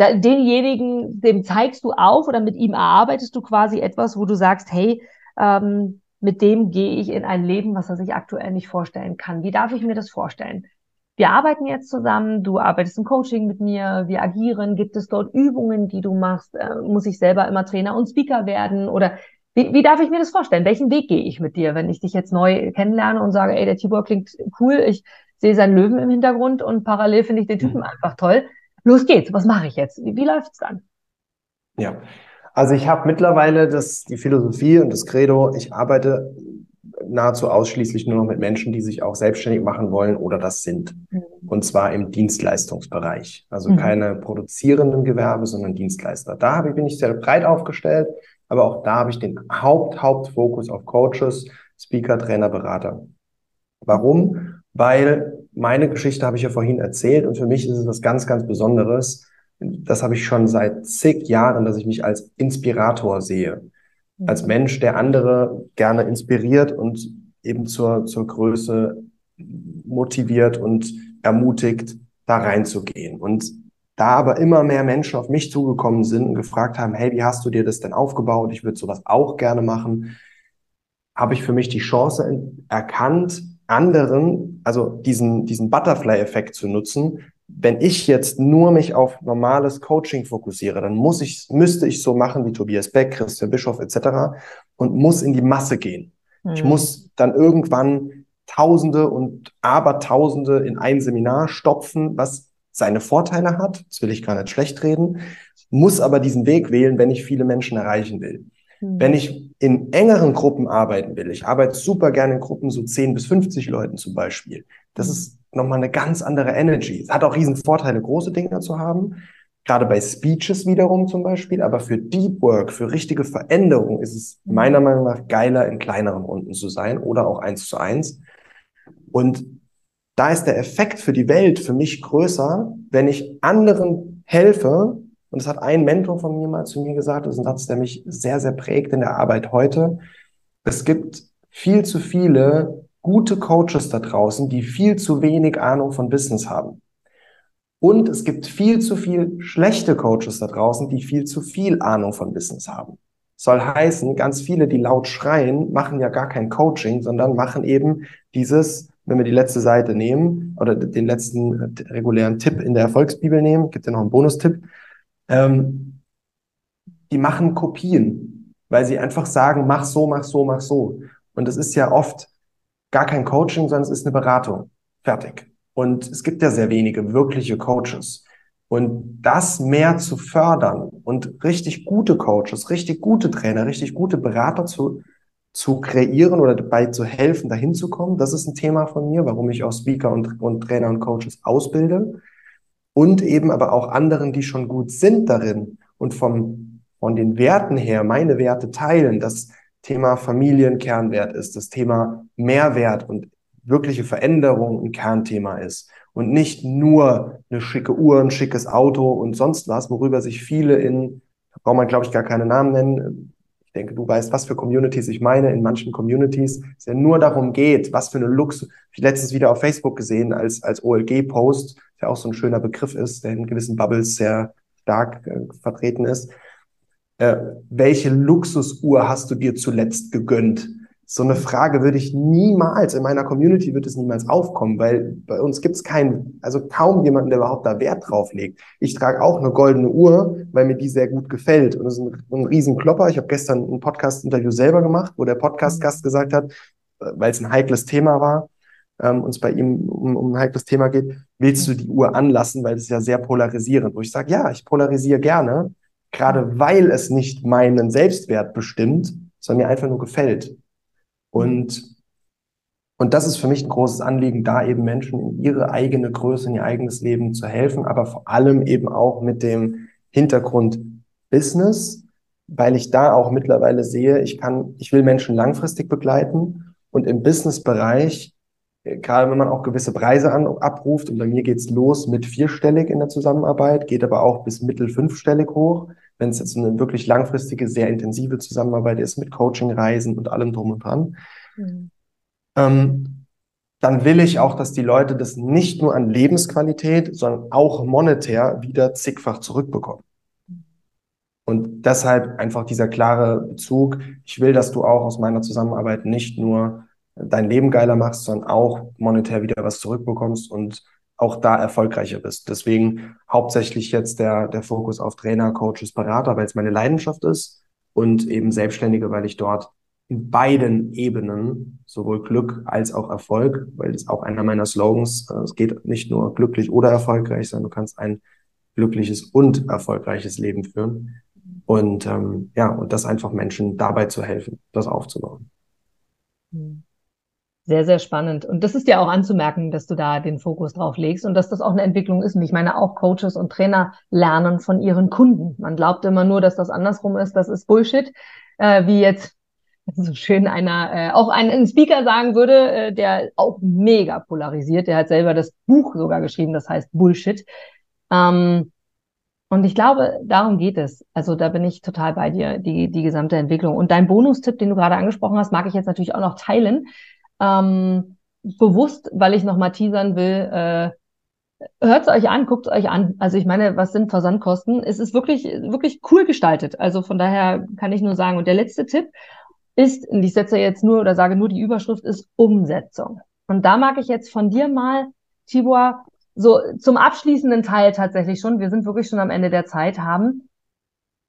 da, denjenigen, dem zeigst du auf oder mit ihm erarbeitest du quasi etwas, wo du sagst, hey, ähm, mit dem gehe ich in ein Leben, was er sich aktuell nicht vorstellen kann. Wie darf ich mir das vorstellen? Wir arbeiten jetzt zusammen, du arbeitest im Coaching mit mir, wir agieren, gibt es dort Übungen, die du machst? Äh, muss ich selber immer Trainer und Speaker werden? Oder wie, wie darf ich mir das vorstellen? Welchen Weg gehe ich mit dir, wenn ich dich jetzt neu kennenlerne und sage, ey, der Tibor klingt cool, ich sehe seinen Löwen im Hintergrund und parallel finde ich den Typen mhm. einfach toll. Los geht's, was mache ich jetzt? Wie, wie läuft's dann? Ja, also ich habe mittlerweile das, die Philosophie und das Credo, ich arbeite nahezu ausschließlich nur noch mit Menschen, die sich auch selbstständig machen wollen oder das sind. Mhm. Und zwar im Dienstleistungsbereich. Also mhm. keine produzierenden Gewerbe, sondern Dienstleister. Da bin ich sehr breit aufgestellt, aber auch da habe ich den Haupt, Hauptfokus auf Coaches, Speaker, Trainer, Berater. Warum? Weil meine Geschichte habe ich ja vorhin erzählt und für mich ist es was ganz, ganz Besonderes, das habe ich schon seit zig Jahren, dass ich mich als Inspirator sehe. Als mhm. Mensch, der andere gerne inspiriert und eben zur, zur Größe motiviert und ermutigt, da reinzugehen. Und da aber immer mehr Menschen auf mich zugekommen sind und gefragt haben, hey, wie hast du dir das denn aufgebaut? Ich würde sowas auch gerne machen. Habe ich für mich die Chance erkannt, anderen, also diesen, diesen Butterfly-Effekt zu nutzen, wenn ich jetzt nur mich auf normales Coaching fokussiere, dann muss ich, müsste ich so machen wie Tobias Beck, Christian Bischof etc. und muss in die Masse gehen. Mhm. Ich muss dann irgendwann Tausende und Abertausende in ein Seminar stopfen, was seine Vorteile hat. Das will ich gar nicht schlecht reden. Muss aber diesen Weg wählen, wenn ich viele Menschen erreichen will. Mhm. Wenn ich in engeren Gruppen arbeiten will, ich arbeite super gerne in Gruppen, so 10 bis 50 Leuten zum Beispiel. Das ist nochmal eine ganz andere Energy. Es hat auch riesen Vorteile, große Dinge zu haben. Gerade bei Speeches wiederum zum Beispiel. Aber für Deep Work, für richtige Veränderung ist es hm. meiner Meinung nach geiler, in kleineren Runden zu sein oder auch eins zu eins. Und da ist der Effekt für die Welt für mich größer, wenn ich anderen helfe, und das hat ein Mentor von mir mal zu mir gesagt, das ist ein Satz, der mich sehr, sehr prägt in der Arbeit heute. Es gibt viel zu viele gute Coaches da draußen, die viel zu wenig Ahnung von Business haben. Und es gibt viel zu viel schlechte Coaches da draußen, die viel zu viel Ahnung von Business haben. Soll heißen, ganz viele, die laut schreien, machen ja gar kein Coaching, sondern machen eben dieses, wenn wir die letzte Seite nehmen oder den letzten regulären Tipp in der Erfolgsbibel nehmen, gibt ja noch einen Bonustipp, ähm, die machen Kopien, weil sie einfach sagen, mach so, mach so, mach so. Und das ist ja oft gar kein Coaching, sondern es ist eine Beratung. Fertig. Und es gibt ja sehr wenige wirkliche Coaches. Und das mehr zu fördern und richtig gute Coaches, richtig gute Trainer, richtig gute Berater zu, zu kreieren oder dabei zu helfen, dahin zu kommen, das ist ein Thema von mir, warum ich auch Speaker und, und Trainer und Coaches ausbilde. Und eben aber auch anderen, die schon gut sind darin und vom, von den Werten her meine Werte teilen, dass Thema Familienkernwert ist, das Thema Mehrwert und wirkliche Veränderung ein Kernthema ist und nicht nur eine schicke Uhr, ein schickes Auto und sonst was, worüber sich viele in, da braucht man glaube ich gar keine Namen nennen, ich denke, du weißt, was für Communities ich meine. In manchen Communities es ja nur darum geht, was für eine Luxus. Ich letztens wieder auf Facebook gesehen als, als OLG-Post, der auch so ein schöner Begriff ist, der in gewissen Bubbles sehr stark äh, vertreten ist äh, welche Luxusuhr hast du dir zuletzt gegönnt? So eine Frage würde ich niemals, in meiner Community wird es niemals aufkommen, weil bei uns gibt es keinen, also kaum jemanden, der überhaupt da Wert drauf legt. Ich trage auch eine goldene Uhr, weil mir die sehr gut gefällt. Und das ist ein, ein Riesenklopper. Ich habe gestern ein Podcast-Interview selber gemacht, wo der Podcast-Gast gesagt hat, weil es ein heikles Thema war, ähm, uns bei ihm um, um ein heikles Thema geht, willst du die Uhr anlassen, weil es ja sehr polarisierend, wo ich sage, ja, ich polarisiere gerne, gerade weil es nicht meinen Selbstwert bestimmt, sondern mir einfach nur gefällt. Und, und das ist für mich ein großes Anliegen, da eben Menschen in ihre eigene Größe, in ihr eigenes Leben zu helfen, aber vor allem eben auch mit dem Hintergrund Business, weil ich da auch mittlerweile sehe, ich kann, ich will Menschen langfristig begleiten und im Business-Bereich gerade wenn man auch gewisse Preise an, abruft, und bei mir geht's los mit vierstellig in der Zusammenarbeit, geht aber auch bis mittel fünfstellig hoch, wenn es jetzt eine wirklich langfristige, sehr intensive Zusammenarbeit ist mit Coaching, Reisen und allem drum und dran. Mhm. Ähm, dann will ich auch, dass die Leute das nicht nur an Lebensqualität, sondern auch monetär wieder zigfach zurückbekommen. Und deshalb einfach dieser klare Bezug. Ich will, dass du auch aus meiner Zusammenarbeit nicht nur dein Leben geiler machst, sondern auch monetär wieder was zurückbekommst und auch da erfolgreicher bist. Deswegen hauptsächlich jetzt der, der Fokus auf Trainer, Coaches, Berater, weil es meine Leidenschaft ist und eben Selbstständige, weil ich dort in beiden Ebenen sowohl Glück als auch Erfolg, weil das auch einer meiner Slogans, äh, es geht nicht nur glücklich oder erfolgreich, sondern du kannst ein glückliches und erfolgreiches Leben führen. Und ähm, ja, und das einfach Menschen dabei zu helfen, das aufzubauen. Hm. Sehr, sehr spannend. Und das ist ja auch anzumerken, dass du da den Fokus drauf legst und dass das auch eine Entwicklung ist. Und ich meine, auch Coaches und Trainer lernen von ihren Kunden. Man glaubt immer nur, dass das andersrum ist. Das ist Bullshit. Äh, wie jetzt [LAUGHS] so schön einer, äh, auch ein, ein Speaker sagen würde, äh, der auch mega polarisiert. Der hat selber das Buch sogar geschrieben, das heißt Bullshit. Ähm, und ich glaube, darum geht es. Also da bin ich total bei dir, die, die gesamte Entwicklung. Und dein Bonustipp, den du gerade angesprochen hast, mag ich jetzt natürlich auch noch teilen. Ähm, bewusst, weil ich nochmal teasern will, äh, hört es euch an, guckt es euch an. Also ich meine, was sind Versandkosten? Es ist wirklich, wirklich cool gestaltet. Also von daher kann ich nur sagen. Und der letzte Tipp ist, und ich setze jetzt nur oder sage nur die Überschrift, ist Umsetzung. Und da mag ich jetzt von dir mal, Tibor, so zum abschließenden Teil tatsächlich schon, wir sind wirklich schon am Ende der Zeit haben,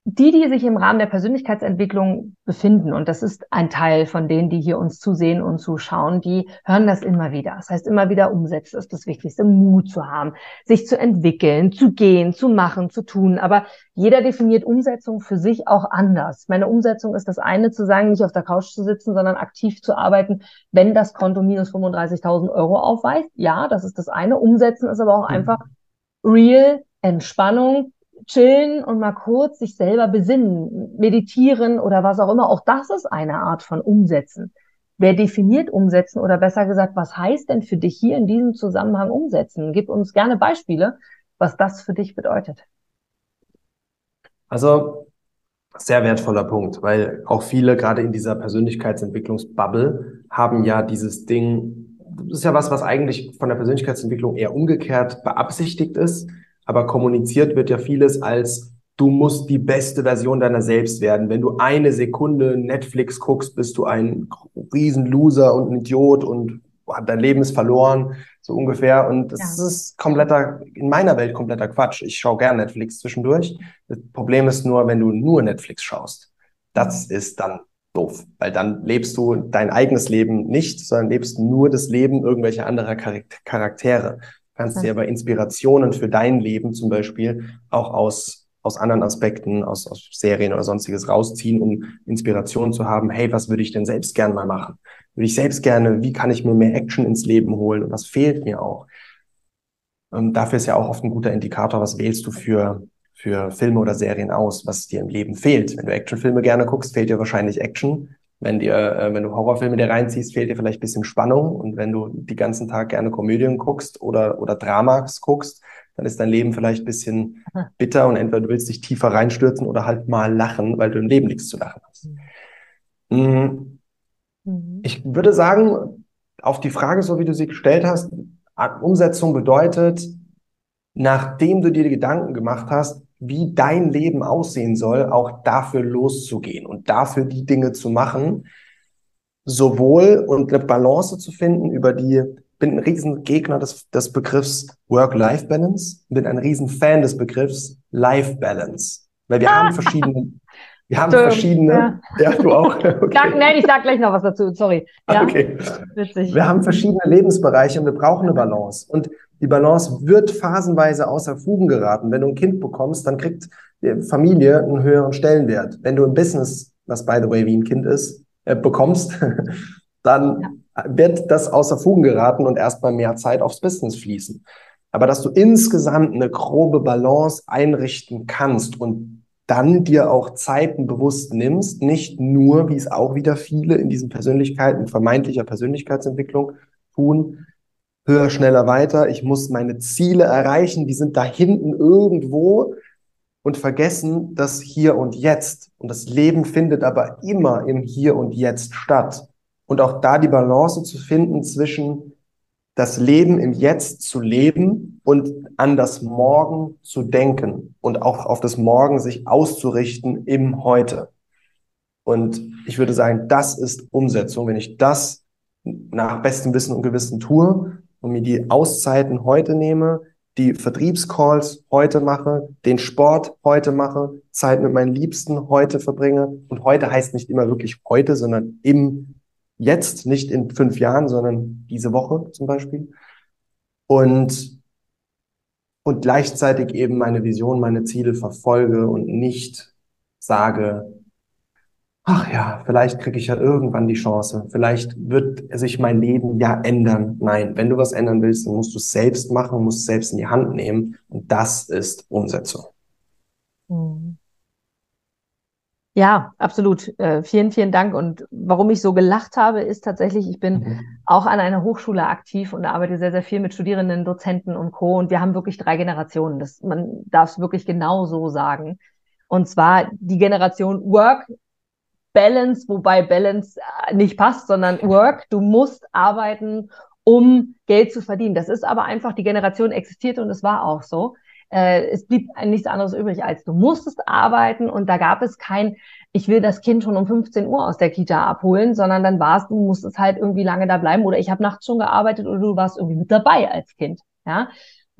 die, die sich im Rahmen der Persönlichkeitsentwicklung befinden, und das ist ein Teil von denen, die hier uns zusehen und zuschauen, die hören das immer wieder. Das heißt, immer wieder umsetzen ist das Wichtigste, Mut zu haben, sich zu entwickeln, zu gehen, zu machen, zu tun. Aber jeder definiert Umsetzung für sich auch anders. Meine Umsetzung ist das eine, zu sagen, nicht auf der Couch zu sitzen, sondern aktiv zu arbeiten, wenn das Konto minus 35.000 Euro aufweist. Ja, das ist das eine. Umsetzen ist aber auch mhm. einfach real, Entspannung, chillen und mal kurz sich selber besinnen, meditieren oder was auch immer. Auch das ist eine Art von Umsetzen. Wer definiert umsetzen oder besser gesagt, was heißt denn für dich hier in diesem Zusammenhang umsetzen? Gib uns gerne Beispiele, was das für dich bedeutet. Also sehr wertvoller Punkt, weil auch viele gerade in dieser Persönlichkeitsentwicklungsbubble haben ja dieses Ding, das ist ja was, was eigentlich von der Persönlichkeitsentwicklung eher umgekehrt beabsichtigt ist aber kommuniziert wird ja vieles als du musst die beste Version deiner selbst werden. Wenn du eine Sekunde Netflix guckst, bist du ein Riesenloser und ein Idiot und dein Leben ist verloren, so ungefähr. Und das ja. ist kompletter, in meiner Welt kompletter Quatsch. Ich schaue gern Netflix zwischendurch. Das Problem ist nur, wenn du nur Netflix schaust. Das ist dann doof, weil dann lebst du dein eigenes Leben nicht, sondern lebst nur das Leben irgendwelcher anderer Charaktere kannst dir aber Inspirationen für dein Leben zum Beispiel auch aus, aus anderen Aspekten, aus, aus Serien oder sonstiges rausziehen, um Inspiration zu haben. Hey, was würde ich denn selbst gerne mal machen? Würde ich selbst gerne, wie kann ich mir mehr Action ins Leben holen? Und was fehlt mir auch? Und dafür ist ja auch oft ein guter Indikator, was wählst du für, für Filme oder Serien aus, was dir im Leben fehlt. Wenn du Actionfilme gerne guckst, fehlt dir wahrscheinlich Action. Wenn dir, äh, wenn du Horrorfilme dir reinziehst, fehlt dir vielleicht ein bisschen Spannung. Und wenn du die ganzen Tag gerne Komödien guckst oder, oder Dramas guckst, dann ist dein Leben vielleicht ein bisschen [LAUGHS] bitter und entweder du willst dich tiefer reinstürzen oder halt mal lachen, weil du im Leben nichts zu lachen hast. Mhm. Mhm. Ich würde sagen, auf die Frage, so wie du sie gestellt hast, Umsetzung bedeutet, nachdem du dir die Gedanken gemacht hast, wie dein Leben aussehen soll, auch dafür loszugehen und dafür die Dinge zu machen, sowohl und eine Balance zu finden über die, bin ein riesen Gegner des, des Begriffs Work-Life-Balance, bin ein riesen Fan des Begriffs Life-Balance, weil wir haben verschiedene, [LAUGHS] wir haben Stimmt, verschiedene, ja. ja. du auch. [LAUGHS] Okay. Sag, nein, ich sag gleich noch was dazu, sorry. Ja? Okay. Witzig. Wir haben verschiedene Lebensbereiche und wir brauchen eine Balance. Und die Balance wird phasenweise außer Fugen geraten. Wenn du ein Kind bekommst, dann kriegt die Familie einen höheren Stellenwert. Wenn du ein Business, was by the way wie ein Kind ist, äh, bekommst, [LAUGHS] dann wird das außer Fugen geraten und erstmal mehr Zeit aufs Business fließen. Aber dass du insgesamt eine grobe Balance einrichten kannst und dann dir auch Zeiten bewusst nimmst, nicht nur, wie es auch wieder viele in diesen Persönlichkeiten, vermeintlicher Persönlichkeitsentwicklung tun, höher, schneller, weiter. Ich muss meine Ziele erreichen. Die sind da hinten irgendwo und vergessen das Hier und Jetzt. Und das Leben findet aber immer im Hier und Jetzt statt. Und auch da die Balance zu finden zwischen das Leben im Jetzt zu leben und an das Morgen zu denken und auch auf das Morgen sich auszurichten im Heute. Und ich würde sagen, das ist Umsetzung. Wenn ich das nach bestem Wissen und Gewissen tue und mir die Auszeiten heute nehme, die Vertriebscalls heute mache, den Sport heute mache, Zeit mit meinen Liebsten heute verbringe. Und heute heißt nicht immer wirklich heute, sondern im Jetzt, nicht in fünf Jahren, sondern diese Woche zum Beispiel. Und, und gleichzeitig eben meine Vision, meine Ziele verfolge und nicht sage, ach ja, vielleicht kriege ich ja irgendwann die Chance, vielleicht wird sich mein Leben ja ändern. Nein, wenn du was ändern willst, dann musst du es selbst machen, musst es selbst in die Hand nehmen und das ist Umsetzung. Mhm. Ja, absolut. Äh, vielen, vielen Dank. Und warum ich so gelacht habe, ist tatsächlich, ich bin mhm. auch an einer Hochschule aktiv und arbeite sehr, sehr viel mit Studierenden, Dozenten und Co. Und wir haben wirklich drei Generationen. Das, man darf es wirklich genau so sagen. Und zwar die Generation Work, Balance, wobei Balance äh, nicht passt, sondern Work. Du musst arbeiten, um Geld zu verdienen. Das ist aber einfach, die Generation existiert und es war auch so. Äh, es blieb nichts anderes übrig, als du musstest arbeiten und da gab es kein, ich will das Kind schon um 15 Uhr aus der Kita abholen, sondern dann warst du, musstest halt irgendwie lange da bleiben oder ich habe nachts schon gearbeitet oder du warst irgendwie mit dabei als Kind. Ja,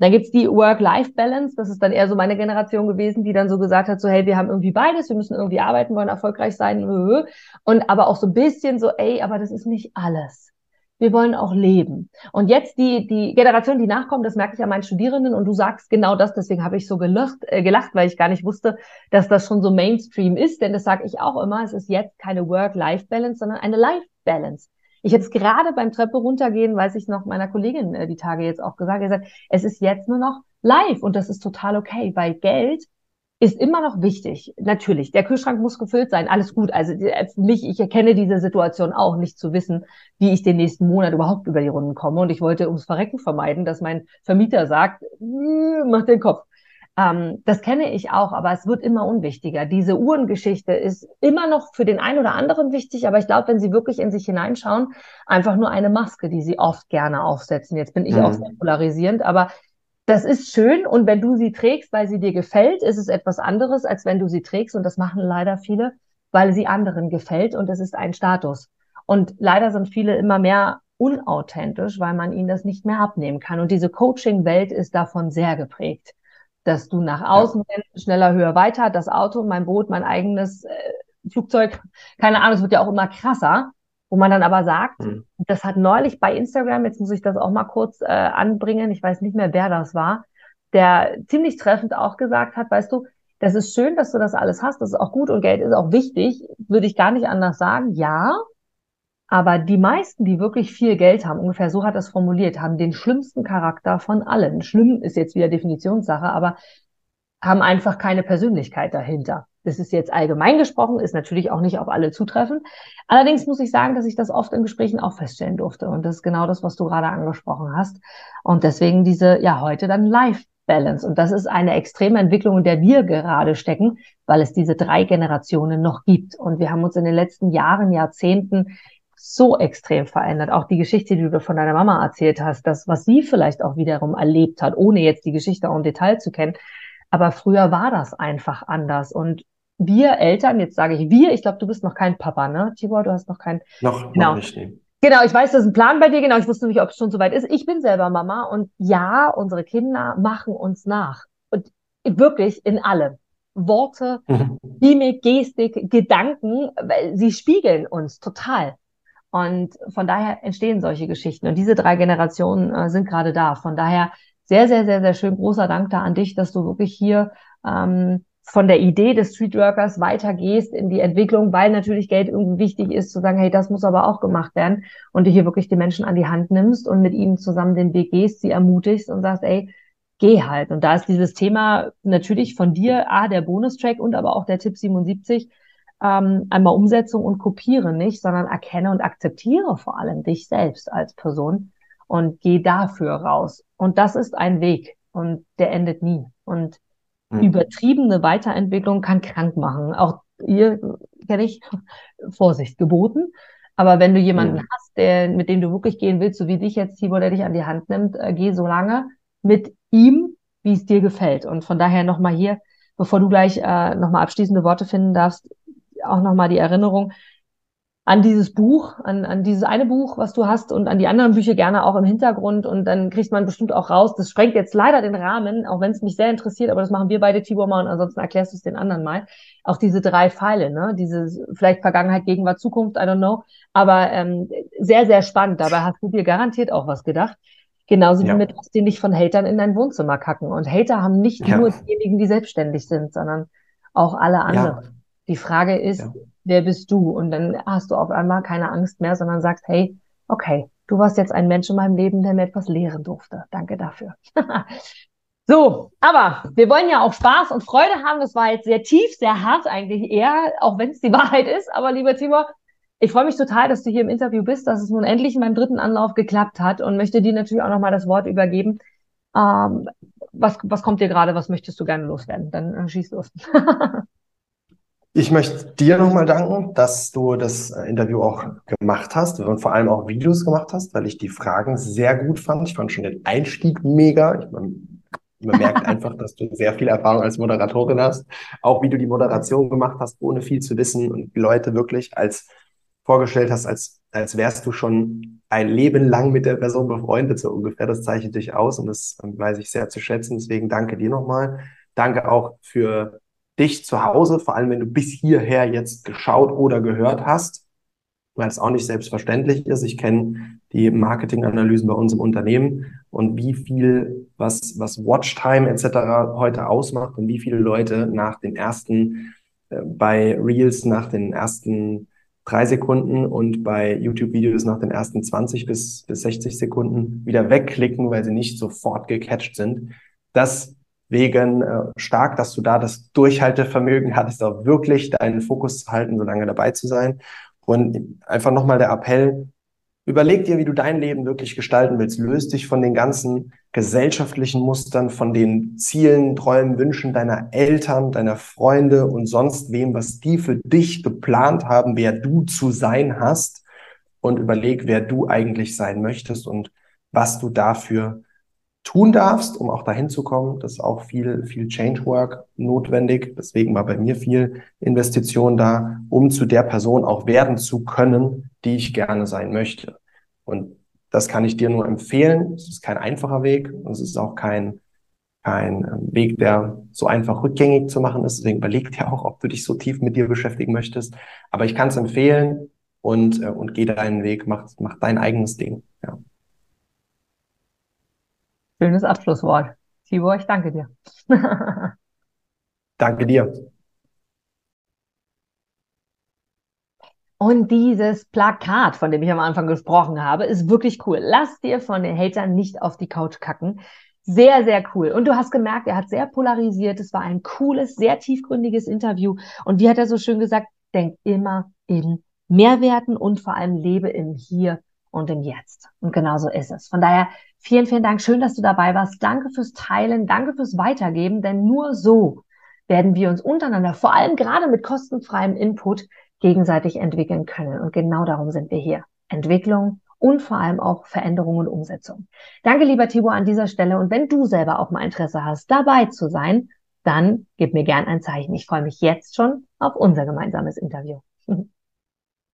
dann gibt's die Work-Life-Balance. Das ist dann eher so meine Generation gewesen, die dann so gesagt hat, so hey, wir haben irgendwie beides, wir müssen irgendwie arbeiten, wollen erfolgreich sein. Und aber auch so ein bisschen so, ey, aber das ist nicht alles. Wir wollen auch leben. Und jetzt die, die Generation, die nachkommt, das merke ich an meinen Studierenden und du sagst genau das, deswegen habe ich so gelacht, äh, gelacht, weil ich gar nicht wusste, dass das schon so Mainstream ist, denn das sage ich auch immer, es ist jetzt keine Work-Life-Balance, sondern eine Life-Balance. Ich es gerade beim Treppe runtergehen, weiß ich noch meiner Kollegin äh, die Tage jetzt auch gesagt, gesagt, es ist jetzt nur noch live und das ist total okay, weil Geld ist immer noch wichtig. Natürlich, der Kühlschrank muss gefüllt sein, alles gut. Also äh, mich, ich erkenne diese Situation auch, nicht zu wissen, wie ich den nächsten Monat überhaupt über die Runden komme. Und ich wollte ums Verrecken vermeiden, dass mein Vermieter sagt, mach den Kopf. Ähm, das kenne ich auch, aber es wird immer unwichtiger. Diese Uhrengeschichte ist immer noch für den einen oder anderen wichtig, aber ich glaube, wenn Sie wirklich in sich hineinschauen, einfach nur eine Maske, die Sie oft gerne aufsetzen. Jetzt bin ich mhm. auch sehr polarisierend, aber das ist schön und wenn du sie trägst, weil sie dir gefällt, ist es etwas anderes, als wenn du sie trägst und das machen leider viele, weil sie anderen gefällt und es ist ein Status. Und leider sind viele immer mehr unauthentisch, weil man ihnen das nicht mehr abnehmen kann. Und diese Coaching-Welt ist davon sehr geprägt dass du nach außen ja. schneller, höher, weiter, das Auto, mein Boot, mein eigenes äh, Flugzeug, keine Ahnung, es wird ja auch immer krasser, wo man dann aber sagt, mhm. das hat neulich bei Instagram, jetzt muss ich das auch mal kurz äh, anbringen, ich weiß nicht mehr, wer das war, der ziemlich treffend auch gesagt hat, weißt du, das ist schön, dass du das alles hast, das ist auch gut und Geld ist auch wichtig, würde ich gar nicht anders sagen, ja, aber die meisten, die wirklich viel Geld haben, ungefähr so hat er es formuliert, haben den schlimmsten Charakter von allen. Schlimm ist jetzt wieder Definitionssache, aber haben einfach keine Persönlichkeit dahinter. Das ist jetzt allgemein gesprochen, ist natürlich auch nicht auf alle zutreffend. Allerdings muss ich sagen, dass ich das oft in Gesprächen auch feststellen durfte. Und das ist genau das, was du gerade angesprochen hast. Und deswegen diese, ja, heute dann Life Balance. Und das ist eine extreme Entwicklung, in der wir gerade stecken, weil es diese drei Generationen noch gibt. Und wir haben uns in den letzten Jahren, Jahrzehnten so extrem verändert. Auch die Geschichte, die du von deiner Mama erzählt hast, das, was sie vielleicht auch wiederum erlebt hat, ohne jetzt die Geschichte auch im Detail zu kennen. Aber früher war das einfach anders. Und wir Eltern, jetzt sage ich wir, ich glaube, du bist noch kein Papa, ne? Tibor, du hast noch kein. Noch, genau. noch nicht. Nee. Genau, ich weiß, das ist ein Plan bei dir, genau. Ich wusste nicht, ob es schon soweit ist. Ich bin selber Mama und ja, unsere Kinder machen uns nach. Und wirklich in allem. Worte, mhm. Mimik, Gestik, Gedanken, weil sie spiegeln uns total. Und von daher entstehen solche Geschichten. Und diese drei Generationen äh, sind gerade da. Von daher sehr, sehr, sehr, sehr schön. Großer Dank da an dich, dass du wirklich hier ähm, von der Idee des Streetworkers weitergehst in die Entwicklung, weil natürlich Geld irgendwie wichtig ist, zu sagen, hey, das muss aber auch gemacht werden. Und du hier wirklich die Menschen an die Hand nimmst und mit ihnen zusammen den Weg gehst, sie ermutigst und sagst, ey, geh halt. Und da ist dieses Thema natürlich von dir, A, der Bonustrack und aber auch der Tipp 77, ähm, einmal Umsetzung und kopiere nicht, sondern erkenne und akzeptiere vor allem dich selbst als Person und geh dafür raus. Und das ist ein Weg und der endet nie. Und mhm. übertriebene Weiterentwicklung kann krank machen. Auch ihr kenne ich Vorsicht geboten. Aber wenn du jemanden mhm. hast, der, mit dem du wirklich gehen willst, so wie dich jetzt, Tibor, der dich an die Hand nimmt, äh, geh so lange mit ihm, wie es dir gefällt. Und von daher nochmal hier, bevor du gleich äh, nochmal abschließende Worte finden darfst, auch nochmal die Erinnerung, an dieses Buch, an, an dieses eine Buch, was du hast und an die anderen Bücher gerne auch im Hintergrund und dann kriegt man bestimmt auch raus. Das sprengt jetzt leider den Rahmen, auch wenn es mich sehr interessiert, aber das machen wir beide, Tibor, mal und ansonsten erklärst du es den anderen mal. Auch diese drei Pfeile, ne? Diese vielleicht Vergangenheit, Gegenwart, Zukunft, I don't know. Aber ähm, sehr, sehr spannend. Dabei hast du dir garantiert auch was gedacht. Genauso ja. wie mit was die nicht von Hatern in dein Wohnzimmer kacken. Und Hater haben nicht ja. nur diejenigen, die selbstständig sind, sondern auch alle anderen. Ja. Die Frage ist, wer bist du? Und dann hast du auf einmal keine Angst mehr, sondern sagst, hey, okay, du warst jetzt ein Mensch in meinem Leben, der mir etwas lehren durfte. Danke dafür. [LAUGHS] so, aber wir wollen ja auch Spaß und Freude haben. Das war jetzt sehr tief, sehr hart eigentlich eher, auch wenn es die [LAUGHS] Wahrheit ist. Aber lieber Timur, ich freue mich total, dass du hier im Interview bist, dass es nun endlich in meinem dritten Anlauf geklappt hat und möchte dir natürlich auch nochmal das Wort übergeben. Ähm, was, was kommt dir gerade? Was möchtest du gerne loswerden? Dann äh, schieß los. [LAUGHS] Ich möchte dir nochmal danken, dass du das äh, Interview auch gemacht hast und vor allem auch Videos gemacht hast, weil ich die Fragen sehr gut fand. Ich fand schon den Einstieg mega. Ich, man, man merkt [LAUGHS] einfach, dass du sehr viel Erfahrung als Moderatorin hast. Auch wie du die Moderation gemacht hast, ohne viel zu wissen und die Leute wirklich als vorgestellt hast, als, als wärst du schon ein Leben lang mit der Person befreundet, so ungefähr. Das zeichnet dich aus und das weiß ich sehr zu schätzen. Deswegen danke dir nochmal. Danke auch für dich zu Hause, vor allem wenn du bis hierher jetzt geschaut oder gehört hast, weil es auch nicht selbstverständlich ist. Ich kenne die Marketinganalysen bei uns im Unternehmen und wie viel, was, was Watchtime etc. heute ausmacht und wie viele Leute nach den ersten, äh, bei Reels nach den ersten drei Sekunden und bei YouTube-Videos nach den ersten 20 bis, bis 60 Sekunden wieder wegklicken, weil sie nicht sofort gecatcht sind. Das wegen äh, stark, dass du da das Durchhaltevermögen hattest, auch wirklich deinen Fokus zu halten, so lange dabei zu sein. Und einfach nochmal der Appell, überleg dir, wie du dein Leben wirklich gestalten willst. Löst dich von den ganzen gesellschaftlichen Mustern, von den Zielen, Träumen, Wünschen deiner Eltern, deiner Freunde und sonst wem, was die für dich geplant haben, wer du zu sein hast und überleg, wer du eigentlich sein möchtest und was du dafür tun darfst, um auch dahin zu kommen. Das ist auch viel, viel Change Work notwendig. Deswegen war bei mir viel Investition da, um zu der Person auch werden zu können, die ich gerne sein möchte. Und das kann ich dir nur empfehlen. Es ist kein einfacher Weg und es ist auch kein, kein ähm, Weg, der so einfach rückgängig zu machen ist. Deswegen überleg dir auch, ob du dich so tief mit dir beschäftigen möchtest. Aber ich kann es empfehlen und, äh, und geh deinen Weg, mach, mach dein eigenes Ding. Ja. Schönes Abschlusswort. Tibor, ich danke dir. [LAUGHS] danke dir. Und dieses Plakat, von dem ich am Anfang gesprochen habe, ist wirklich cool. Lass dir von den Hatern nicht auf die Couch kacken. Sehr, sehr cool. Und du hast gemerkt, er hat sehr polarisiert. Es war ein cooles, sehr tiefgründiges Interview. Und wie hat er so schön gesagt, denk immer in Mehrwerten und vor allem lebe im Hier und im Jetzt. Und genau so ist es. Von daher vielen, vielen Dank. Schön, dass du dabei warst. Danke fürs Teilen. Danke fürs Weitergeben. Denn nur so werden wir uns untereinander, vor allem gerade mit kostenfreiem Input, gegenseitig entwickeln können. Und genau darum sind wir hier. Entwicklung und vor allem auch Veränderung und Umsetzung. Danke, lieber Tibor, an dieser Stelle. Und wenn du selber auch mal Interesse hast, dabei zu sein, dann gib mir gern ein Zeichen. Ich freue mich jetzt schon auf unser gemeinsames Interview. [LAUGHS]